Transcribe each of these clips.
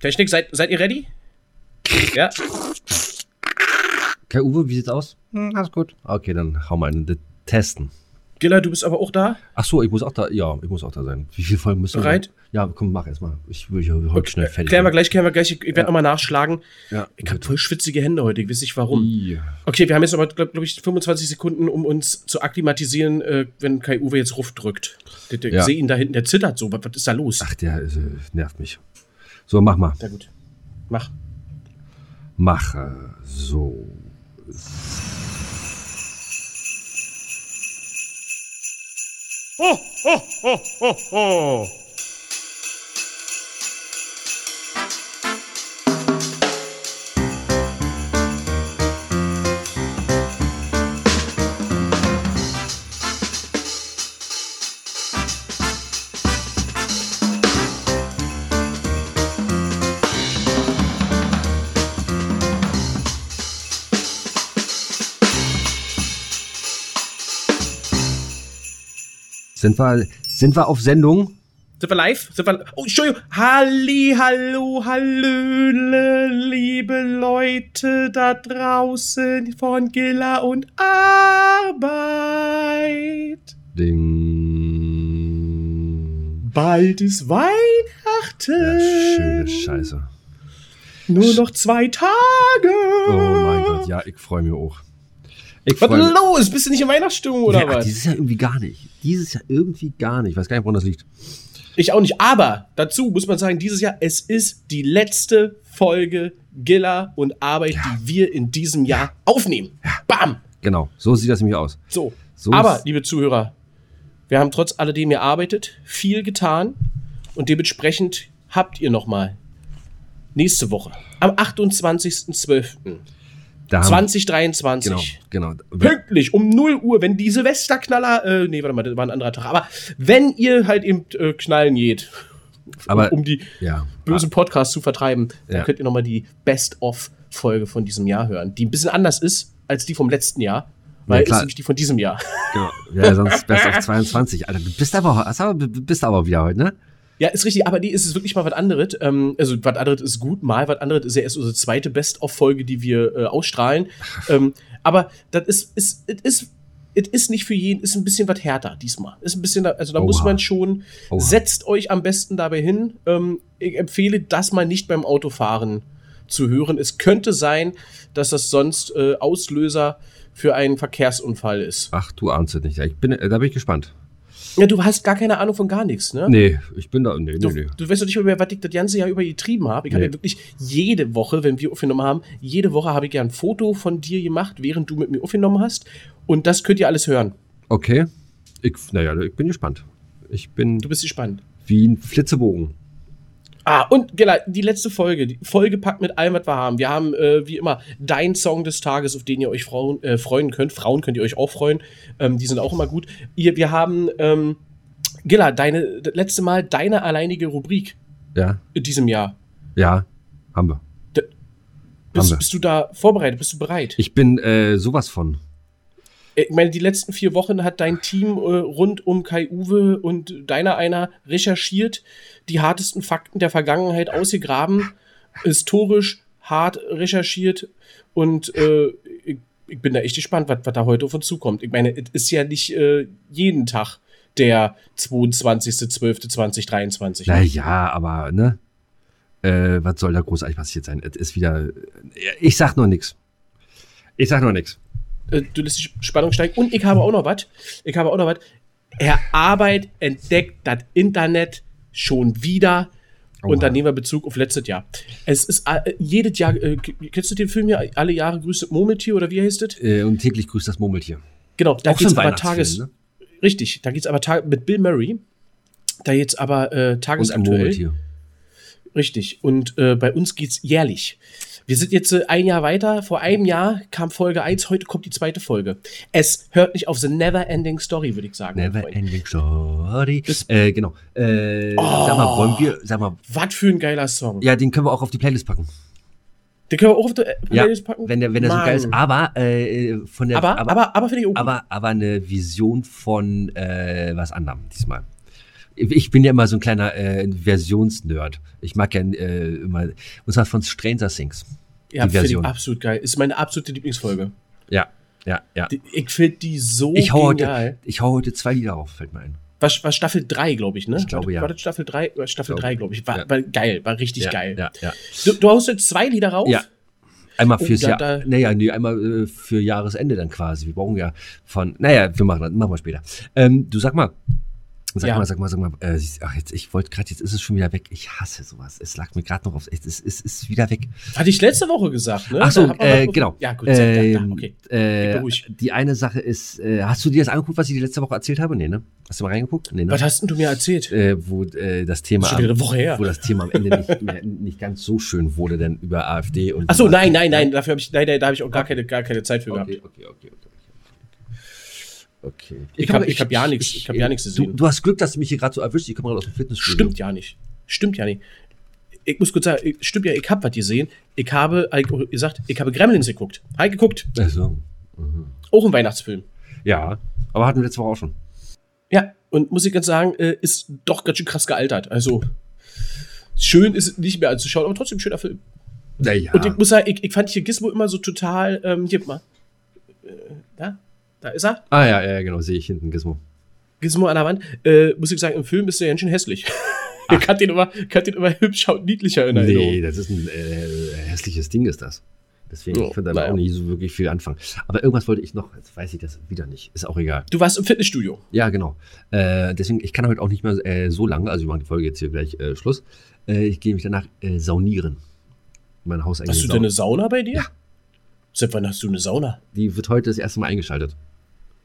Technik, seid, seid ihr ready? Ja? Kai Uwe, wie sieht's aus? Hm, alles gut. Okay, dann hau mal in den testen. Gilla, du bist aber auch da? Ach so, ich muss auch da, ja, ich muss auch da sein. Wie viele Folgen müssen Bereit? wir? Ja, komm, mach erst mal. Ich will hier heute Okay, schnell fertig. Klären wir gleich, klären wir gleich. Ich, ich werde Ja. nochmal nachschlagen. Ja, Ich habe voll schwitzige Hände heute, ich weiß nicht warum. I. Okay, wir haben jetzt aber, glaube glaub ich, 25 Sekunden, um uns zu akklimatisieren, äh, wenn Kai Uwe jetzt Ruf drückt. Ich, Ja. sehe ihn da hinten, der zittert so. Was, was ist da los? Ach, der äh, nervt mich. So, mach mal. Na gut. Mach. Mache. So. Sind wir, sind wir auf Sendung? Sind wir live? Sind wir, oh, Entschuldigung. Halli, hallo, hallöle, liebe Leute da draußen von Gilla und Arbeit. Ding. Bald ist Weihnachten. Ja, schöne Scheiße. Nur noch zwei Tage. Oh mein Gott, ja, ich freue mich auch. Ich Was ist los? Bist du nicht in Weihnachtsstimmung oder ja, was? Dieses Jahr irgendwie gar nicht. Dieses Jahr irgendwie gar nicht. Ich weiß gar nicht, woran das liegt. Ich auch nicht. Aber dazu muss man sagen, dieses Jahr, es ist die letzte Folge Gilla und Arbeit, die wir in diesem Jahr aufnehmen. Bam! Genau, so sieht das nämlich aus. So. So Aber, liebe Zuhörer, wir haben trotz alledem gearbeitet, viel getan und dementsprechend habt ihr noch mal nächste Woche am 28.12. Da haben- 2023 Genau, genau. pünktlich um 0 Uhr, wenn die Silvesterknaller, äh, nee, warte mal, das war ein anderer Tag, aber wenn ihr halt eben äh, knallen geht, Aber- um die Ja. bösen Podcasts zu vertreiben, dann Ja. könnt ihr nochmal die Best-of-Folge von diesem Jahr hören, die ein bisschen anders ist als die vom letzten Jahr, weil es klar. ist nämlich die von diesem Jahr. Genau. Ja, sonst Best of 22. Alter, du bist aber, bist aber wieder heute, ne? Ja, ist richtig, aber die ist es wirklich mal was anderes. Ähm, also, was anderes ist gut, mal was anderes ist ja erst unsere zweite Best-of-Folge, die wir äh, ausstrahlen. ähm, aber das ist, ist, ist, ist, es ist nicht für jeden, ist ein bisschen was härter diesmal. Ist ein bisschen, also da Oha. muss man schon, Oha. setzt euch am besten dabei hin. Ähm, ich empfehle das mal nicht beim Autofahren zu hören. Es könnte sein, dass das sonst äh, Auslöser für einen Verkehrsunfall ist. Ach, du ahnst es nicht. Ich bin, äh, da bin ich gespannt. Ja, du hast gar keine Ahnung von gar nichts, ne? Nee, ich bin da, nee, nee, Du, nee. du weißt doch nicht mehr, was ich das ganze Jahr über getrieben habe. Ich habe Nee. ja wirklich jede Woche, wenn wir aufgenommen haben, jede Woche habe ich ja ein Foto von dir gemacht, während du mit mir aufgenommen hast. Und das könnt ihr alles hören. Okay. Ich, naja, ich bin gespannt. Ich bin Du bist gespannt. wie ein Flitzebogen. Ah, und Gela, die letzte Folge, die vollgepackt mit allem, was wir haben. Wir haben, äh, wie immer, dein Song des Tages, auf den ihr euch Frauen, äh, freuen könnt. Frauen könnt ihr euch auch freuen. Ähm, die sind auch immer gut. Ihr, wir haben, ähm, Gilla, deine, das letzte Mal deine alleinige Rubrik Ja, in diesem Jahr. ja, haben wir. Bist, wir. bist du da vorbereitet? Bist du bereit? Ich bin äh, sowas von. Ich meine, die letzten vier Wochen hat dein Team äh, rund um Kai Uwe und deiner einer recherchiert, die hartesten Fakten der Vergangenheit ausgegraben, historisch hart recherchiert und äh, ich, ich bin da echt gespannt, was, was da heute auf uns zukommt. Ich meine, es ist ja nicht äh, jeden Tag der 22.12.2023. Naja, aber, ne? Äh, was soll da großartig passiert sein? Es ist wieder. Ich sag nur nix. Ich sag nur nix. Äh, du lässt die Spannung steigen. Und ich habe auch noch was. Ich habe auch noch was. Herr Arbeit entdeckt das Internet schon wieder. Oha. Und dann nehmen wir Bezug auf letztes Jahr. Es ist äh, jedes Jahr, äh, kennst du den Film ja, alle Jahre grüßt das Murmeltier oder wie heißt es? Äh, und täglich grüßt das Murmeltier. Genau, da so ein aber Tages. ne? Richtig, da geht's aber Tag mit Bill Murray. Da geht's aber äh, Und ein tagesaktuell. Murmeltier. Richtig. Und äh, bei uns geht's jährlich. Wir sind jetzt äh, ein Jahr weiter. Vor einem Jahr kam Folge 1, heute kommt die zweite Folge. Es hört nicht auf The Never Ending Story, würde ich sagen. Never ending story. Äh, genau. Äh, Sag mal, wollen wir, sag mal, Was für ein geiler Song. ja, den können wir auch auf die Playlist packen. Den können wir auch auf die äh, Ja, Playlist packen. wenn der, wenn der so geil ist. Aber, äh, von der, aber, aber, aber, finde ich gut. aber, aber eine Vision von äh, was anderem diesmal. Ich bin ja immer so ein kleiner äh, Versionsnerd. Ich mag ja äh, immer, und zwar von Stranger Things. Ja, die Version. absolut geil. Ist meine absolute Lieblingsfolge. Ja, ja, ja. Die- Ich finde die so Ich hau, genial. heute, ich hau heute zwei Lieder auf, fällt mir ein. War, war Staffel 3, glaube ich, ne? Ich glaube, war, ja. War das Staffel 3? War Staffel Ich 3, glaube. ich. War, Ja. war geil, war richtig ja, geil. Ja, ja. Du, du haust jetzt zwei Lieder rauf? Ja. Einmal Oh, fürs Jahr. Naja, nee, einmal äh, für Jahresende dann quasi. Wir brauchen ja von. Naja, wir machen das, machen wir später. Ähm, du sag mal. Sag Ja. mal, sag mal, sag mal. Äh, ach, jetzt, ich wollte gerade, jetzt ist es schon wieder weg. Ich hasse sowas. Es lag mir gerade noch aufs. Es ist, es ist wieder weg. Hatte ich letzte Woche gesagt, ne? Ach so, äh, genau. Ja, gut, sehr, ja, okay. äh, die eine Sache ist, äh, hast du dir das angeguckt, was ich dir letzte Woche erzählt habe? Nee, ne? Hast du mal reingeguckt? Nee, ne? Was hast denn du mir erzählt? äh, wo äh, das Thema Schon wieder eine Woche her. wo das Thema am Ende nicht, mehr, nicht ganz so schön wurde, denn über AfD und Ach so, nein, nein, nein, dafür habe ich, nein, nein, da habe ich auch gar keine, gar keine Zeit für gehabt. Okay, okay, okay, okay. Ich ich hab ja nichts- ich hab ja nichts du, gesehen. du hast Glück, dass du mich hier gerade so erwischt. Ich komme gerade aus dem Fitnessstudio. Stimmt ja nicht. Stimmt ja nicht. Ich muss kurz sagen, ich, stimmt ja, ich habe was gesehen. Ich habe, hab ich gesagt, ich habe Gremlins geguckt. Habe ich geguckt. Also, Auch ein Weihnachtsfilm. ja, aber hatten wir letzte Woche auch schon. Ja, und muss ich ganz sagen, äh, ist doch ganz schön krass gealtert. Also, schön ist es nicht mehr anzuschauen, aber trotzdem ein schöner Film. Naja. Und ich muss sagen, ich, ich fand hier Gizmo immer so total, ähm, hier, mal. Äh, da, da ist er. ah, ja, ja, genau, sehe ich hinten, Gizmo. Gizmo an der Wand. Äh, muss ich sagen, im Film ist der ganz schön hässlich. ich kann den, immer, kann den immer hübscher und niedlicher in Erinnerung. Nee, das ist ein äh, hässliches Ding, ist das. Deswegen, Ja, ich naja. auch nicht so wirklich viel anfangen. Aber irgendwas wollte ich noch, jetzt weiß ich das wieder nicht. Ist auch egal. Du warst im Fitnessstudio. Ja, genau. Äh, deswegen, ich kann heute auch nicht mehr äh, so lange, also wir machen die Folge jetzt hier gleich äh, Schluss. Äh, ich gehe mich danach äh, saunieren. Mein Haus Hast du denn eine Sauna bei dir? Ja. Seit wann hast du eine Sauna? Die wird heute das erste Mal eingeschaltet.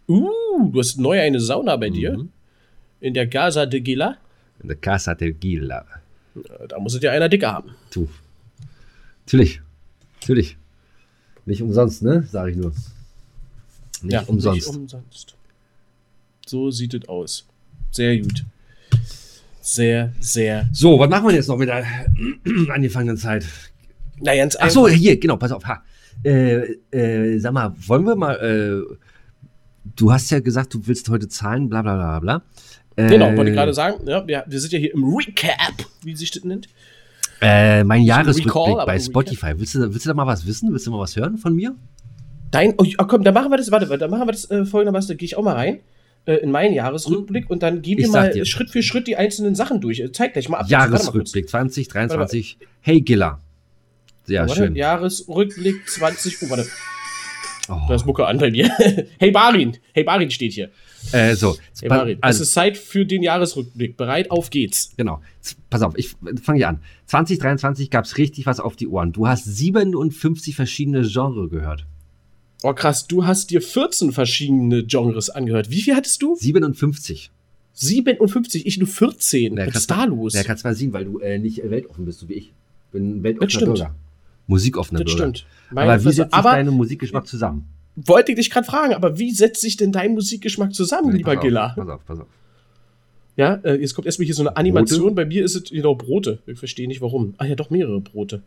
Uh, du hast neu eine Sauna bei dir. Mhm. In der Gaza de Gila. In der Casa del Gila. Da muss es ja einer dicker haben. Du. Natürlich. Natürlich. Nicht umsonst, ne? Sag ich nur. Nicht umsonst. Nicht umsonst. So sieht es aus. Sehr gut. Sehr, sehr. so, was machen wir jetzt noch mit der angefangenen Zeit? Na, ganz Ach so, hier, genau, pass auf. Ha. Äh, äh, sag mal, wollen wir mal, äh, du hast ja gesagt, du willst heute zahlen, bla bla bla bla. Äh, Genau, wollte ich gerade sagen. Ja, wir, wir sind ja hier im Recap, wie sich das nennt. Äh, mein Jahresrückblick bei. Spotify. Willst du, da- willst du da mal was wissen? Willst du mal was hören von mir? Dein, oh, komm, dann machen wir das, warte, dann machen wir das äh, folgendermaßen, da gehe ich auch mal rein äh, in meinen Jahresrückblick und dann gehen Ich mal dir. Schritt für Schritt die einzelnen Sachen durch. Äh, Zeig gleich mal ab. Jahresrückblick 2023. Hey Gilla. Ja, Warte, schön. Jahresrückblick 20. Oh, warte, Oh. da ist Mucke an bei mir. hey Barin, hey Barin steht hier. Äh, so, Hey Barin, es also, ist Zeit für den Jahresrückblick. Bereit, auf geht's. genau. Pass auf, ich fange hier an. 2023 gab es richtig was auf die Ohren. Du hast 57 verschiedene Genre gehört. Oh krass, du hast dir 14 verschiedene Genres angehört. Wie viel hattest du? 57. 57, ich nur 14. Wer Was ist da los? Wer kann es mal sehen, weil du äh, nicht weltoffen bist, so wie ich. Bin weltoffener Das stimmt. Bürger. Musikoffener das Bürger. stimmt. Meine Aber wie setzt sich aber deine Musikgeschmack zusammen? wollte ich dich gerade fragen, aber wie setzt sich denn dein Musikgeschmack zusammen, Nee, lieber pass auf, Gilla? Pass auf, pass auf. Ja, äh, jetzt kommt erstmal hier so eine Animation. Bei mir ist es genau Brote. Ich verstehe nicht warum. Ah ja, doch mehrere Brote.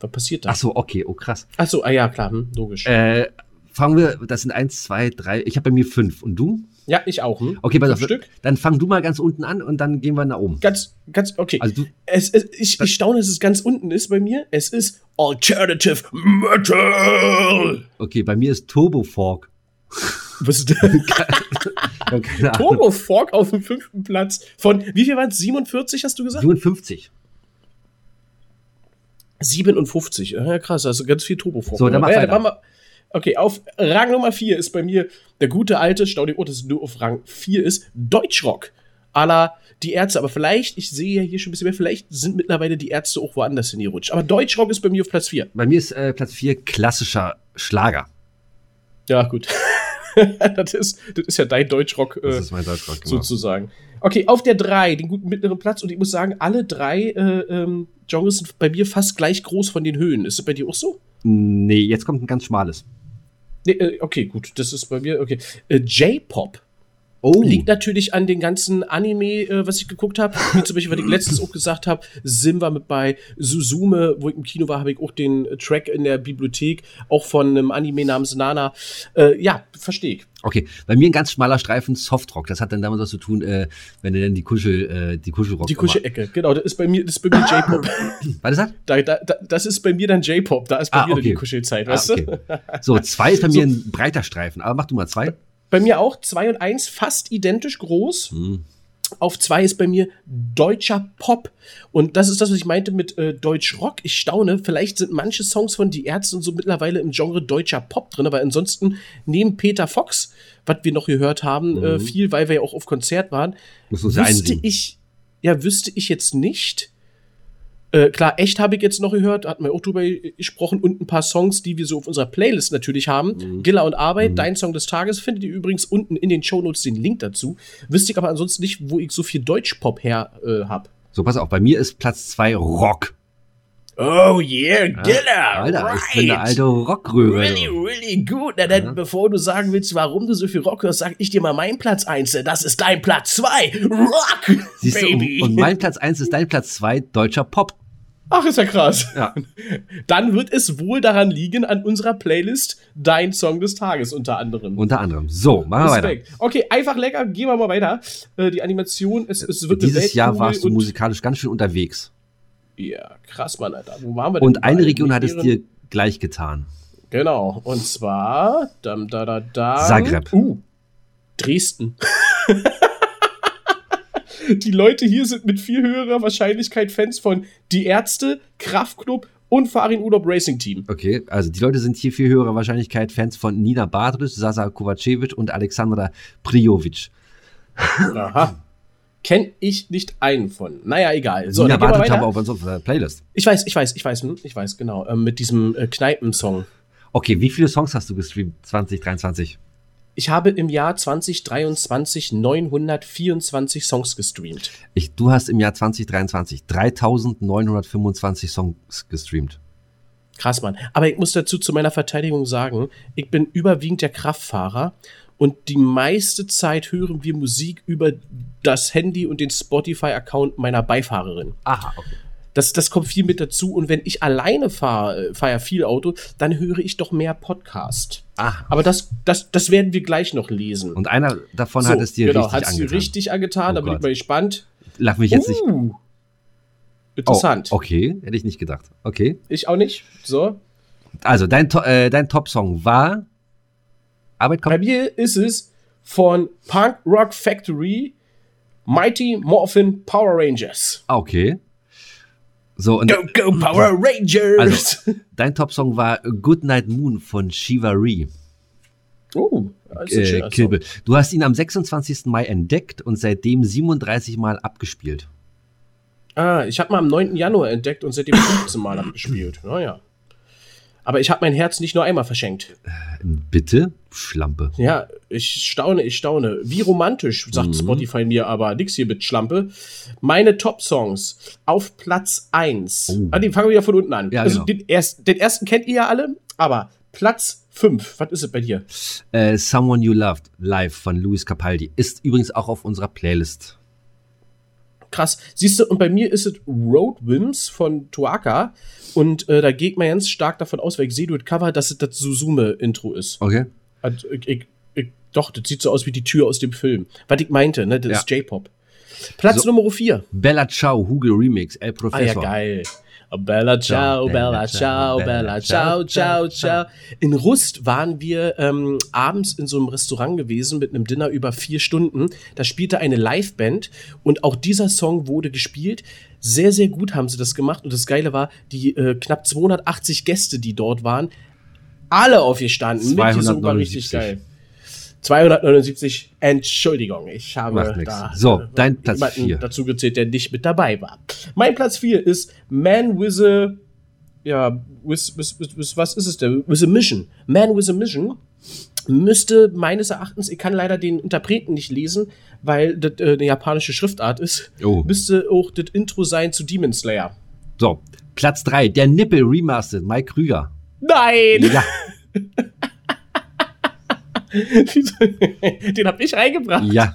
Was passiert da? Ach so, okay, oh krass. Ach so, ah ja, klar, hm, logisch. Äh, fangen wir, das sind eins, zwei, drei. Ich habe bei mir fünf. Und du? ja, ich auch. Hm? Okay, pass auf. Stück. Dann fang du mal ganz unten an und dann gehen wir nach oben. Ganz, ganz, okay. Also du, es, es, ich, ich staune, dass es ganz unten ist bei mir. Es ist Alternative Metal. okay, bei mir ist Turbo Fork. Was ist das? Ahnung. Turbo Fork auf dem fünften Platz. Von, wie viel waren es? 47, hast du gesagt? 57. 57. Ja, krass, also ganz viel Turbo Fork. So, dann mach ja, weiter. waren wir- Okay, auf Rang Nummer 4 ist bei mir der gute alte, stau dir, oh, dass es nur auf Rang 4 ist, Deutschrock. A la die Ärzte, aber vielleicht, ich sehe ja hier schon ein bisschen mehr, vielleicht sind mittlerweile die Ärzte auch woanders hingerutscht. Aber Deutschrock ist bei mir auf Platz 4. Bei mir ist äh, Platz 4 klassischer Schlager. Ja, gut. das, ist, das ist ja dein Deutschrock Das äh, ist Deutschrock, genau. sozusagen. Okay, auf der 3, den guten mittleren Platz. Und ich muss sagen, alle drei äh, ähm, Genres sind bei mir fast gleich groß von den Höhen. Ist das bei dir auch so? Nee, jetzt kommt ein ganz schmales. Nee, äh, okay, gut, das ist bei mir, okay. Äh, J-Pop. Oh. Liegt natürlich an den ganzen Anime, äh, was ich geguckt habe. Wie zum Beispiel, was ich letztens auch gesagt habe, Simba mit bei Suzume, wo ich im Kino war, habe ich auch den Track in der Bibliothek, auch von einem Anime namens Nana. Äh, ja, verstehe ich. Okay, bei mir ein ganz schmaler Streifen Softrock. Das hat dann damit was zu tun, äh, wenn du dann die Kuschel, äh, die Kuschelrock. Die Kuschelecke, genau. Das ist bei mir, das ist bei mir J-Pop. Was ist das? Da, da, da, das ist bei mir dann J-Pop. Da ist bei Ah, mir dann okay. die Kuschelzeit, Ah, weißt okay. du? So, zwei ist bei So. mir ein breiter Streifen. Aber mach du mal zwei. Bei mir auch 2 und 1 fast identisch groß. Hm. Auf 2 ist bei mir deutscher Pop. Und das ist das, was ich meinte mit äh, Deutsch Rock. Ich staune, vielleicht sind manche Songs von Die Ärzte und so mittlerweile im Genre deutscher Pop drin, aber ansonsten neben Peter Fox, was wir noch gehört haben, äh, viel, weil wir ja auch auf Konzert waren, wüsste einsingen. ich, ja, wüsste ich jetzt nicht. Äh, klar, echt habe ich jetzt noch gehört, hatten wir auch drüber gesprochen und ein paar Songs, die wir so auf unserer Playlist natürlich haben. Mhm. Gilla und Arbeit, dein Song des Tages, findet ihr übrigens unten in den Shownotes den Link dazu. Wüsste ich aber ansonsten nicht, wo ich so viel Deutschpop her äh, hab. So, pass auf, bei mir ist Platz zwei Rock. Oh yeah, Gilla! Alter, ich bin der alte Rockröhre. Really, really gut. Na dann, Ja. bevor du sagen willst, warum du so viel Rock hörst, sag ich dir mal meinen Platz 1. Das ist dein Platz 2. Rock, Siehst du, Baby. und, und mein Platz eins ist dein Platz zwei deutscher Pop. Ach, ist ja krass. Ja. Dann wird es wohl daran liegen, an unserer Playlist dein Song des Tages unter anderem. Unter anderem. So, machen wir weiter. Respekt. Okay, einfach lecker, gehen wir mal weiter. Äh, die Animation, es, es wird Dieses Jahr warst du musikalisch ganz schön unterwegs. Ja, krass, Mann, Alter. Wo waren wir denn? Und eine? Region hat es dir gleich getan. Genau, und zwar. Dam, da, da, da, Zagreb. Uh, Dresden. Die Leute hier sind mit viel höherer Wahrscheinlichkeit Fans von Die Ärzte, Kraftklub und Farin Urlaub Racing Team. Okay, also die Leute sind hier viel höherer Wahrscheinlichkeit Fans von Nina Badric, Sasa Kovacevic und Alexandra Prijovic. Aha. Kenn ich nicht einen von. Naja, egal. So, Nina Badric haben wir auf unserer Playlist. Ich weiß, ich weiß, ich weiß, hm, ich weiß, genau. Ähm, mit diesem äh, Kneipensong. Okay, wie viele Songs hast du gestreamt 2023? Ich habe im Jahr 2023 924 Songs gestreamt. Ich, du hast im Jahr 2023 3925 Songs gestreamt. Krass, Mann. Aber ich muss dazu zu meiner Verteidigung sagen, ich bin überwiegend der Kraftfahrer und die meiste Zeit hören wir Musik über das Handy und den Spotify-Account meiner Beifahrerin. Aha, okay. Das, das kommt viel mit dazu. Und wenn ich alleine fahre, fahre ja viel Auto, dann höre ich doch mehr Podcast. Aha. Aber das, das, das werden wir gleich noch lesen. Und einer davon hat es dir genau, richtig hat's dir angetan. richtig angetan. Oh da bin ich mal gespannt. Lach mich jetzt nicht. Uh, Oh, interessant. okay, hätte ich nicht gedacht. Okay. Ich auch nicht. So. Also, dein, äh, dein Top-Song war Arbeit Bei kommt. mir ist es von Punk Rock Factory Mighty Morphin Power Rangers. Ah, okay. So, und Go, go, Power Rangers! Also, dein Top-Song war Good Night Moon von oh, das ist ein Äh. Bill. Du hast ihn am 26. Mai entdeckt und seitdem 37 Mal abgespielt. Ah, ich habe mal am 9. Januar entdeckt und seitdem 15 Mal abgespielt. Naja. Aber ich habe mein Herz nicht nur einmal verschenkt. Bitte? Schlampe. Ja, ich staune, ich staune. Wie romantisch, sagt Mhm. Spotify mir, aber nix hier mit Schlampe. Meine Top-Songs auf Platz 1. Oh. Ah, die fangen wir wieder von unten an. Ja, also genau. den, erst, den ersten kennt ihr ja alle, aber Platz 5, was ist es bei dir? Äh, Someone You Loved, live von Luis Capaldi. Ist übrigens auch auf unserer Playlist. Krass. Siehst du, und bei mir ist es Road Wims von Tuaka. Und äh, da geht man ganz stark davon aus, weil ich sehe durch Cover, dass es das Suzume-Intro ist. Okay. Und ich, ich, ich, doch, das sieht so aus wie die Tür aus dem Film. Was ich meinte, ne? Das Ja. ist J-Pop. Platz So. Nummer 4. Bella Ciao, Hugel Remix, El Ah ja, Professor. geil. Bella ciao, bella ciao, bella ciao, ciao, ciao. In Rust waren wir ähm, abends in so einem Restaurant gewesen mit einem Dinner über vier Stunden. Da spielte eine Liveband und auch dieser Song wurde gespielt. Sehr, sehr gut haben sie das gemacht. Und das Geile war, die äh, knapp 280 Gäste, die dort waren, alle aufgestanden. Mitgesungen, war richtig 279. geil. 279, Entschuldigung, ich habe da So, äh, dein Platz jemanden vier. dazu gezählt, der nicht mit dabei war. Mein Platz 4 ist Man with a ja, with, with, with, with, was ist es denn? With a Mission. Man with a Mission müsste meines Erachtens, ich kann leider den Interpreten nicht lesen, weil das äh, eine japanische Schriftart ist, Oh. müsste auch das Intro sein zu Demon Slayer. So, Platz 3, der Nippel Remastered, Mike Krüger. Nein! Ja, Den hab ich reingebracht. Ja.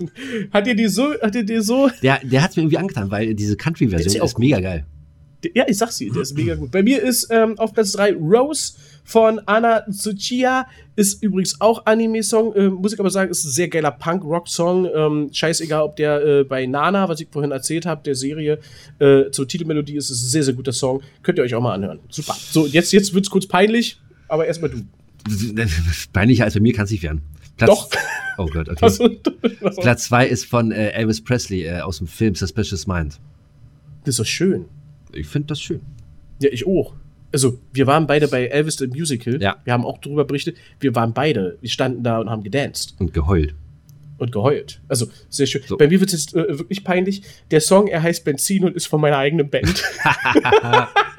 Hat dir die so, hat dir die so. Der, der hat mir irgendwie angetan, weil diese Country-Version Ist ist, mega geil. Ja, ich sag's dir, der ist mega gut. Bei mir ist ähm, auf Platz 3 Rose von Anna Tsuchiya. Ist übrigens auch Anime-Song. Ähm, muss ich aber sagen, ist ein sehr geiler Punk-Rock-Song. Ähm, scheißegal, ob der äh, bei Nana, was ich vorhin erzählt habe, der Serie äh, zur Titelmelodie ist, ist ein sehr, sehr guter Song. Könnt ihr euch auch mal anhören. Super. So, jetzt, jetzt wird's kurz peinlich, aber erstmal du. Peinlicher als bei mir kann es nicht werden. Platz, Doch. Oh Gott, okay. Was, Platz 2 ist von äh, Elvis Presley äh, aus dem Film Suspicious Mind. das ist doch schön. Ich finde das schön. Ja, ich auch. Also, wir waren beide bei Elvis the Musical. Ja. Wir haben auch darüber berichtet. Wir waren beide. Wir standen da und haben gedanced. Und geheult. und geheult. Also sehr schön. So. Bei mir wird es jetzt äh, wirklich peinlich. Der Song, er heißt Benzin und ist von meiner eigenen Band.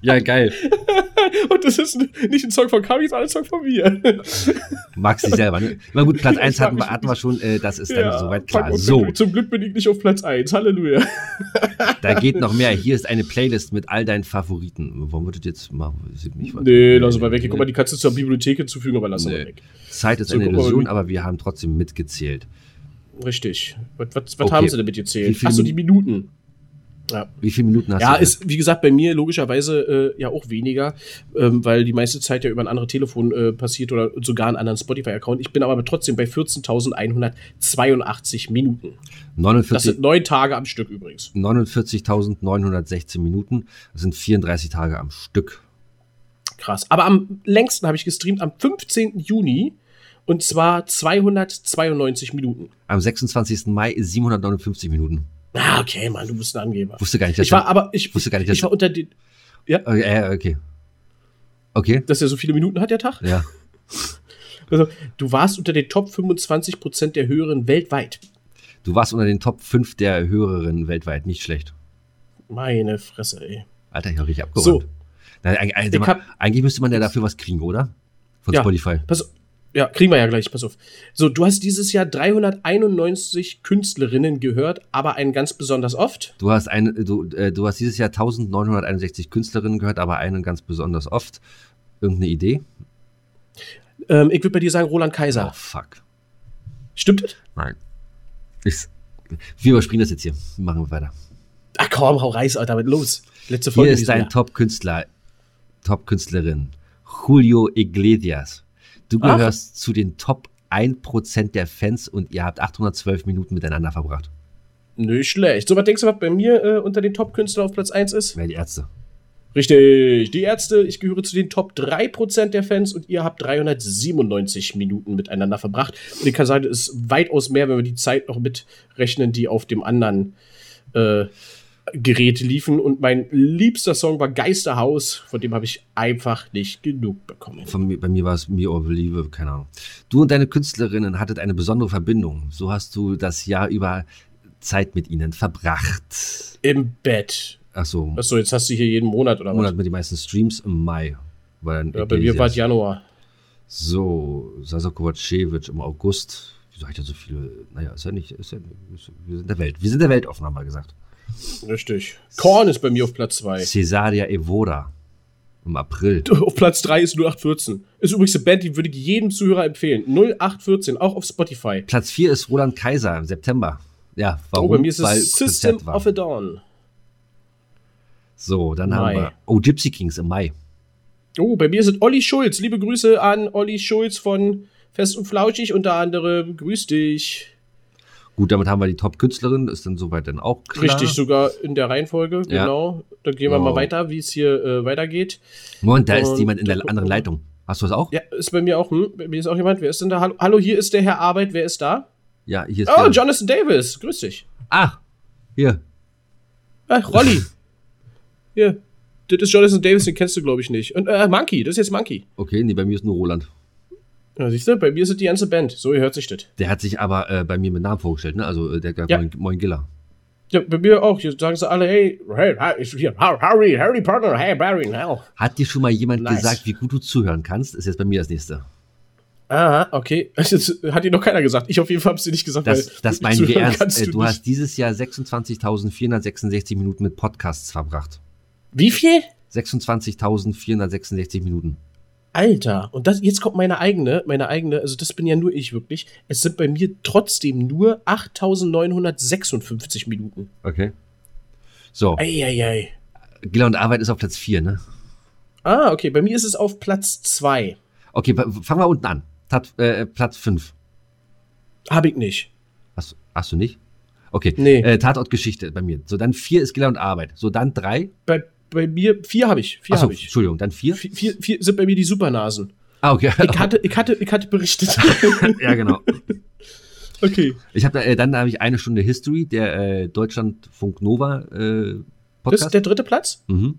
Ja, geil. und das ist nicht ein Song von Kami, sondern ein Song von mir. Magst dich selber, ne? Na gut, Platz Ich 1 mag hatten wir, hatten wir schon, äh, das ist dann Ja, soweit klar. So, Zum, Glück bin ich nicht auf Platz 1. Halleluja. da geht noch mehr. Hier ist eine Playlist mit all deinen Favoriten. Warum würdet ihr jetzt mal? Nicht, was- Nee, lass mal weg. Guck mal, die kannst du zur Bibliothek hinzufügen, aber lass Nee. mal weg. Zeit ist So, eine mal, Illusion, aber wir haben trotzdem mitgezählt. Richtig. Was, was, was Okay. haben sie denn mit Wie gezählt? viele Achso, die Minuten. Ja. Wie viele Minuten hast Ja, du? ist, wie gesagt, bei mir logischerweise äh, ja auch weniger, ähm, weil die meiste Zeit ja über ein anderes Telefon äh, passiert oder sogar einen anderen Spotify-Account. Ich bin aber trotzdem bei 14.182 Minuten. Das 49 sind neun Tage am Stück übrigens. 49.916 Minuten. Das sind 34 Tage am Stück. Krass. Aber am längsten habe ich gestreamt am 15. Juni und zwar 292 Minuten. Am 26. Mai 759 Minuten. Ah, okay, Mann, du bist ein Angeber. Wusste gar nicht, dass Ich war aber, ich, wusste gar nicht, dass ich war unter den, Okay, äh, okay. Okay. dass er so viele Minuten hat, der Tag. Ja. Also, du warst unter den Top 25 Prozent der Hörerinnen weltweit. Du warst unter den Top 5 der Hörerinnen weltweit. Nicht schlecht. Meine Fresse, ey. Alter, ich habe richtig abgeräumt. So. Na, eig- eig- Ich mal, hab- eigentlich müsste man ja dafür was kriegen, oder? Von Ja. Spotify. Pass, ja, kriegen wir ja gleich, pass auf. So, du hast dieses Jahr 391 Künstlerinnen gehört, aber einen ganz besonders oft. Du hast, eine, du, äh, du hast dieses Jahr 1961 Künstlerinnen gehört, aber einen ganz besonders oft. Irgendeine Idee? Ähm, ich würde bei dir sagen Roland Oh, Kaiser. fuck. Stimmt das? Nein. Ich, wir überspringen das jetzt hier. Machen wir weiter. Ach komm, hau reis, Alter, los. Letzte Hier Folge. ist dieses dein. Top-Künstler, Top-Künstlerin. Julio Iglesias. Du gehörst zu den Top 1% der Fans und ihr habt 812 Minuten miteinander verbracht. Nicht schlecht. So, was denkst du, was bei mir äh, unter den Top-Künstlern auf Platz 1 ist? Wer die Ärzte? Richtig, die Ärzte. Ich gehöre zu den Top 3% der Fans und ihr habt 397 Minuten miteinander verbracht. Und ich kann sagen, das ist weitaus mehr, wenn wir die Zeit noch mitrechnen, die auf dem anderen äh, Gerät liefen. Und mein liebster Song war Geisterhaus, von dem habe ich einfach nicht genug bekommen. Von mir, bei mir war es Me or Believe, keine Ahnung. Du und deine Künstlerinnen hattet eine besondere Verbindung. So hast du das Jahr über Zeit mit ihnen verbracht. Im Bett. Achso, Achso, jetzt hast du hier jeden Monat oder Monat was? mit die meisten Streams im Mai. Dann Ja, bei mir war es. Januar. So, Sasa Kovacevic im August. Wieso hat er so viele? Naja, ist ja nicht. Ist ja, wir sind der Welt. Wir sind der Welt offen, haben wir gesagt. Richtig. Korn ist bei mir auf Platz 2. Cesaria Evora im April. Auf Platz 3 ist 0814. Ist übrigens eine Band, die würde ich jedem Zuhörer empfehlen. 0814, auch auf Spotify. Platz 4 ist Roland Kaiser im September. Ja, warum? Oh, bei mir ist Weil es System Konzert war. of a Dawn. So, dann Mai. haben wir. Oh, Gypsy Kings im Mai. Oh, bei mir ist Olli Schulz. Liebe Grüße an Olli Schulz von Fest und Flauschig unter anderem. Grüß dich. Gut, damit haben wir die Top-Künstlerin. Ist dann soweit dann auch klar. Richtig, sogar in der Reihenfolge. Ja. Genau. Dann gehen wir Wow. mal weiter, wie es hier äh, weitergeht. Moment, da ist Und jemand in der anderen. Leitung. Hast du das auch? Ja, ist bei mir auch. Hm, bei mir ist auch jemand. Wer ist denn da? Hallo, Hallo hier ist der Herr Arbeit. Wer ist da? Ja, hier ist Oh, der- Jonathan Davis. Grüß dich. Ah, hier. Ach, Rolli. Hier. Das ist Jonathan Davis, den kennst du, glaube ich, nicht. Und äh, Monkey, das ist jetzt Monkey. Okay, nee, bei mir ist nur Roland. Ja, siehst du, bei mir ist es die ganze Band. So hört sich das. Der hat sich aber äh, bei mir mit Namen vorgestellt, ne? Also äh, der gab Ja. Moin, Moin Giller. Ja, bei mir auch. Hier sagen sie alle, hey, hey, hier, Harry, Harry Potter, hey, Barry, now. Hat dir schon mal jemand Nice. gesagt, wie gut du zuhören kannst? Ist jetzt bei mir das nächste. Aha, okay. Das hat dir noch keiner gesagt. Ich auf jeden Fall hab's dir nicht gesagt. Das, weil das meinen wir ernst. Äh, Du, nicht. hast dieses Jahr 26.466 Minuten mit Podcasts verbracht. Wie viel? 26.466 Minuten. Alter, und das, jetzt kommt meine eigene, meine eigene, also das bin ja nur ich wirklich. Es sind bei mir trotzdem nur 8956 Minuten. Okay. So. Eieiei. Gila und Arbeit ist auf Platz 4, ne? Ah, okay, bei mir ist es auf Platz 2. Okay, fangen wir unten an. Tat, äh, Platz 5. Hab ich nicht. Hast, hast du nicht? Okay. Nee. Äh, Tatortgeschichte bei mir. So, dann 4 ist Gila und Arbeit. So, dann 3. Bei, bei mir, 4 habe ich. 4 Achso, habe ich. Entschuldigung, dann 4. Vier, vier, vier sind bei mir die Supernasen. Ah, okay. Ich hatte, ich hatte, ich hatte berichtet. ja, genau. okay. Ich habe äh, dann habe ich eine Stunde History der äh, Deutschlandfunk Nova äh, Das Podcast. ist der dritte Platz? mhm.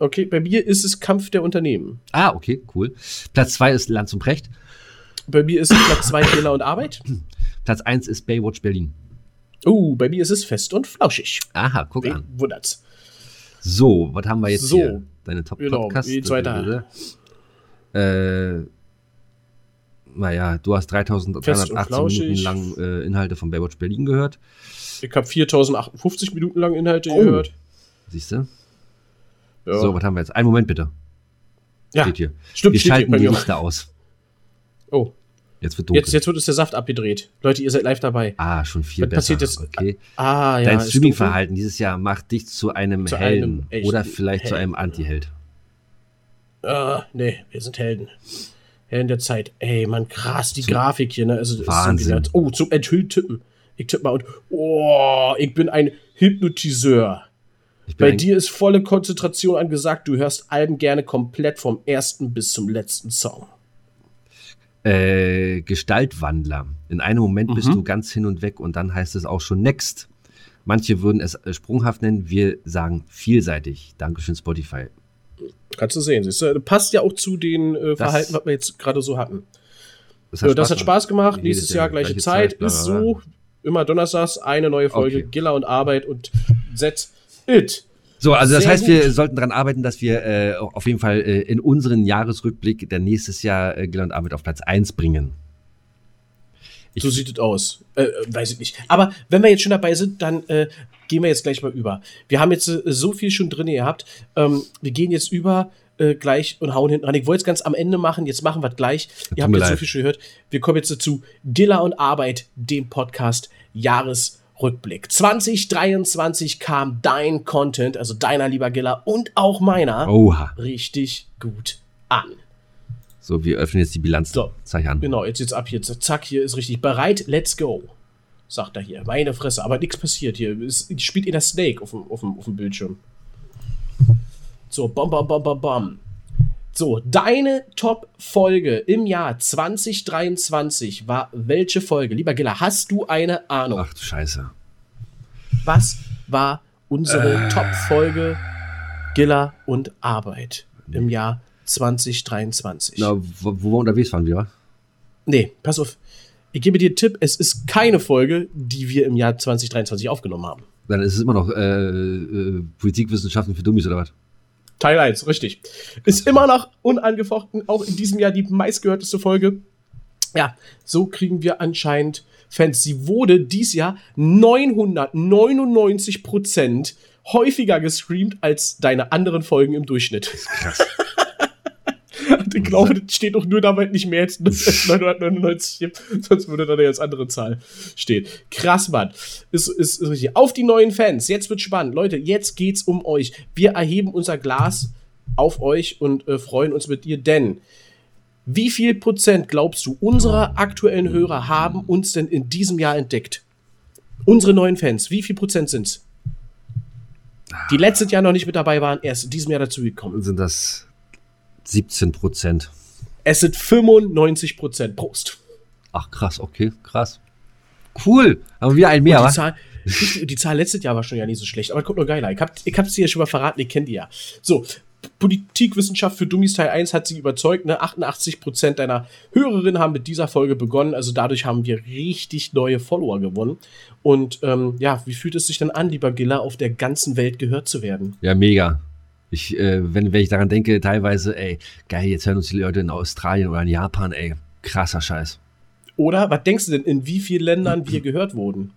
Okay, bei mir ist es Kampf der Unternehmen. Ah, okay, cool. Platz 2 ist Lanz und Precht. Bei mir ist es Platz 2 Fehler und Arbeit. Platz 1 ist Baywatch Berlin. Oh, bei mir ist es fest und flauschig. Aha, guck Wen an. wundert's? So, was haben wir jetzt So. hier? Deine Top Genau, Podcasts. wie zweiter. Äh, naja, du hast Fest und 3318 flauschig. Minuten lang äh, Inhalte von Baywatch Berlin gehört. Ich habe 4058 Minuten lang Inhalte Oh. gehört. Siehst du? Ja. So, was haben wir jetzt? Einen Moment bitte. ja. Steht hier. Stimmt, wir steht schalten die. Lichter aus. Oh, Jetzt wird dunkel. jetzt, jetzt wird uns der Saft abgedreht. Leute, ihr seid live dabei. ah, schon viel Was besser. passiert jetzt? Okay. Ah, ja. Dein Streaming-Verhalten dieses Jahr macht dich zu einem Zu Helden einem oder vielleicht zu Helden. einem Anti-Held. Ah, nee, wir sind Helden. Helden der Zeit. Ey, man, krass, die Zum- Grafik hier, ne? Also, Wahnsinn. Ist so oh, zum Enthüllt tippen. Ich tippe mal und, oh, ich bin ein Hypnotiseur. Bin Bei ein, dir ist volle Konzentration angesagt. Du hörst Alben gerne komplett vom ersten bis zum letzten Song. Äh, Gestaltwandler. In einem Moment bist Mhm. du ganz hin und weg und dann heißt es auch schon Next. Manche würden es äh, sprunghaft nennen, wir sagen vielseitig. Dankeschön, Spotify. Kannst du sehen. Siehst du? Passt ja auch zu den äh, Das- Verhalten, was wir jetzt gerade so hatten. Das Ja, das hat Spaß gemacht. Nächstes Jahr gleiche gleiche Zeit. Zeit, Ist so. Immer donnerstags eine neue Folge. Okay. Giller und Arbeit und that's it. So, also das Sehr heißt, gut. wir sollten daran arbeiten, dass wir äh, auf jeden Fall äh, in unseren Jahresrückblick der nächstes Jahr äh, Gil und Arbeit auf Platz 1 bringen. Ich- so sieht es aus. Äh, äh, weiß ich nicht. Aber wenn wir jetzt schon dabei sind, dann äh, gehen wir jetzt gleich mal über. Wir haben jetzt äh, so viel schon drin gehabt. Ähm, wir gehen jetzt über äh, gleich und hauen hinten ran. Ich wollte es ganz am Ende machen, jetzt machen wir es gleich. Ihr habt jetzt so leid. viel schon gehört. Wir kommen jetzt dazu. Dilla und Arbeit, dem Podcast Jahresrückblick. 2023 kam dein Content, also deiner, lieber Gilla, und auch meiner, Oha. richtig gut an. So, wir öffnen jetzt die Bilanz. So. Zeig an. Genau, jetzt jetzt ab hier. Zack, hier ist richtig bereit. Let's go. Sagt er hier. Meine Fresse. Aber nichts passiert hier. Es spielt in der Snake auf dem, auf dem, auf dem Bildschirm. So, bam, bam, bam, bam, bam. So, deine Top-Folge im Jahr 2023 war welche Folge? Lieber Giller, hast du eine Ahnung? Ach du Scheiße. Was war unsere Top-Folge Giller und Arbeit im Jahr 2023? Na, wo, wo wir unterwegs waren wir? Nee, pass auf. Ich gebe dir einen Tipp, es ist keine Folge, die wir im Jahr 2023 aufgenommen haben. Dann ist es immer noch äh, äh, Politikwissenschaften für Dummies oder was? Teil 1, richtig. Ist immer noch unangefochten, auch in diesem Jahr die meistgehörteste Folge. Ja, so kriegen wir anscheinend Fans. Sie wurde dies Jahr 999% häufiger gestreamt als deine anderen Folgen im Durchschnitt. Krass. Und ich glaube, das steht auch nur damit nicht mehr jetzt 999 gibt, sonst würde da eine ganz andere Zahl stehen. Krass, Mann. Ist, ist, ist richtig. Auf die neuen Fans. Jetzt wird spannend. Leute, jetzt geht's um euch. Wir erheben unser Glas auf euch und äh, freuen uns mit dir, denn wie viel Prozent glaubst du, unserer aktuellen Hörer haben uns denn in diesem Jahr entdeckt? Unsere neuen Fans, wie viel Prozent sind's? Die letztes Jahr noch nicht mit dabei waren, erst in diesem Jahr dazugekommen. Sind das 17 Prozent? Es sind 95 Prozent. Prost. Ach krass, okay, krass. Cool. Haben wir einen mehr, Und die? Zahl, die, die Zahl letztes Jahr war schon ja nicht so schlecht, aber kommt noch geiler. Ich, hab, ich hab's dir ja schon mal verraten, ich kennt die ja. So, Politikwissenschaft für Dummies Teil 1 hat sie überzeugt. Ne? 88 Prozent deiner Hörerinnen haben mit dieser Folge begonnen. Also dadurch haben wir richtig neue Follower gewonnen. Und ähm, ja, wie fühlt es sich denn an, lieber Giller, auf der ganzen Welt gehört zu werden? Ja, mega. Ich, äh, wenn, wenn ich daran denke, teilweise, ey, geil, jetzt hören uns die Leute in Australien oder in Japan, ey, krasser Scheiß. Oder was denkst du denn, in wie vielen Ländern wir gehört wurden?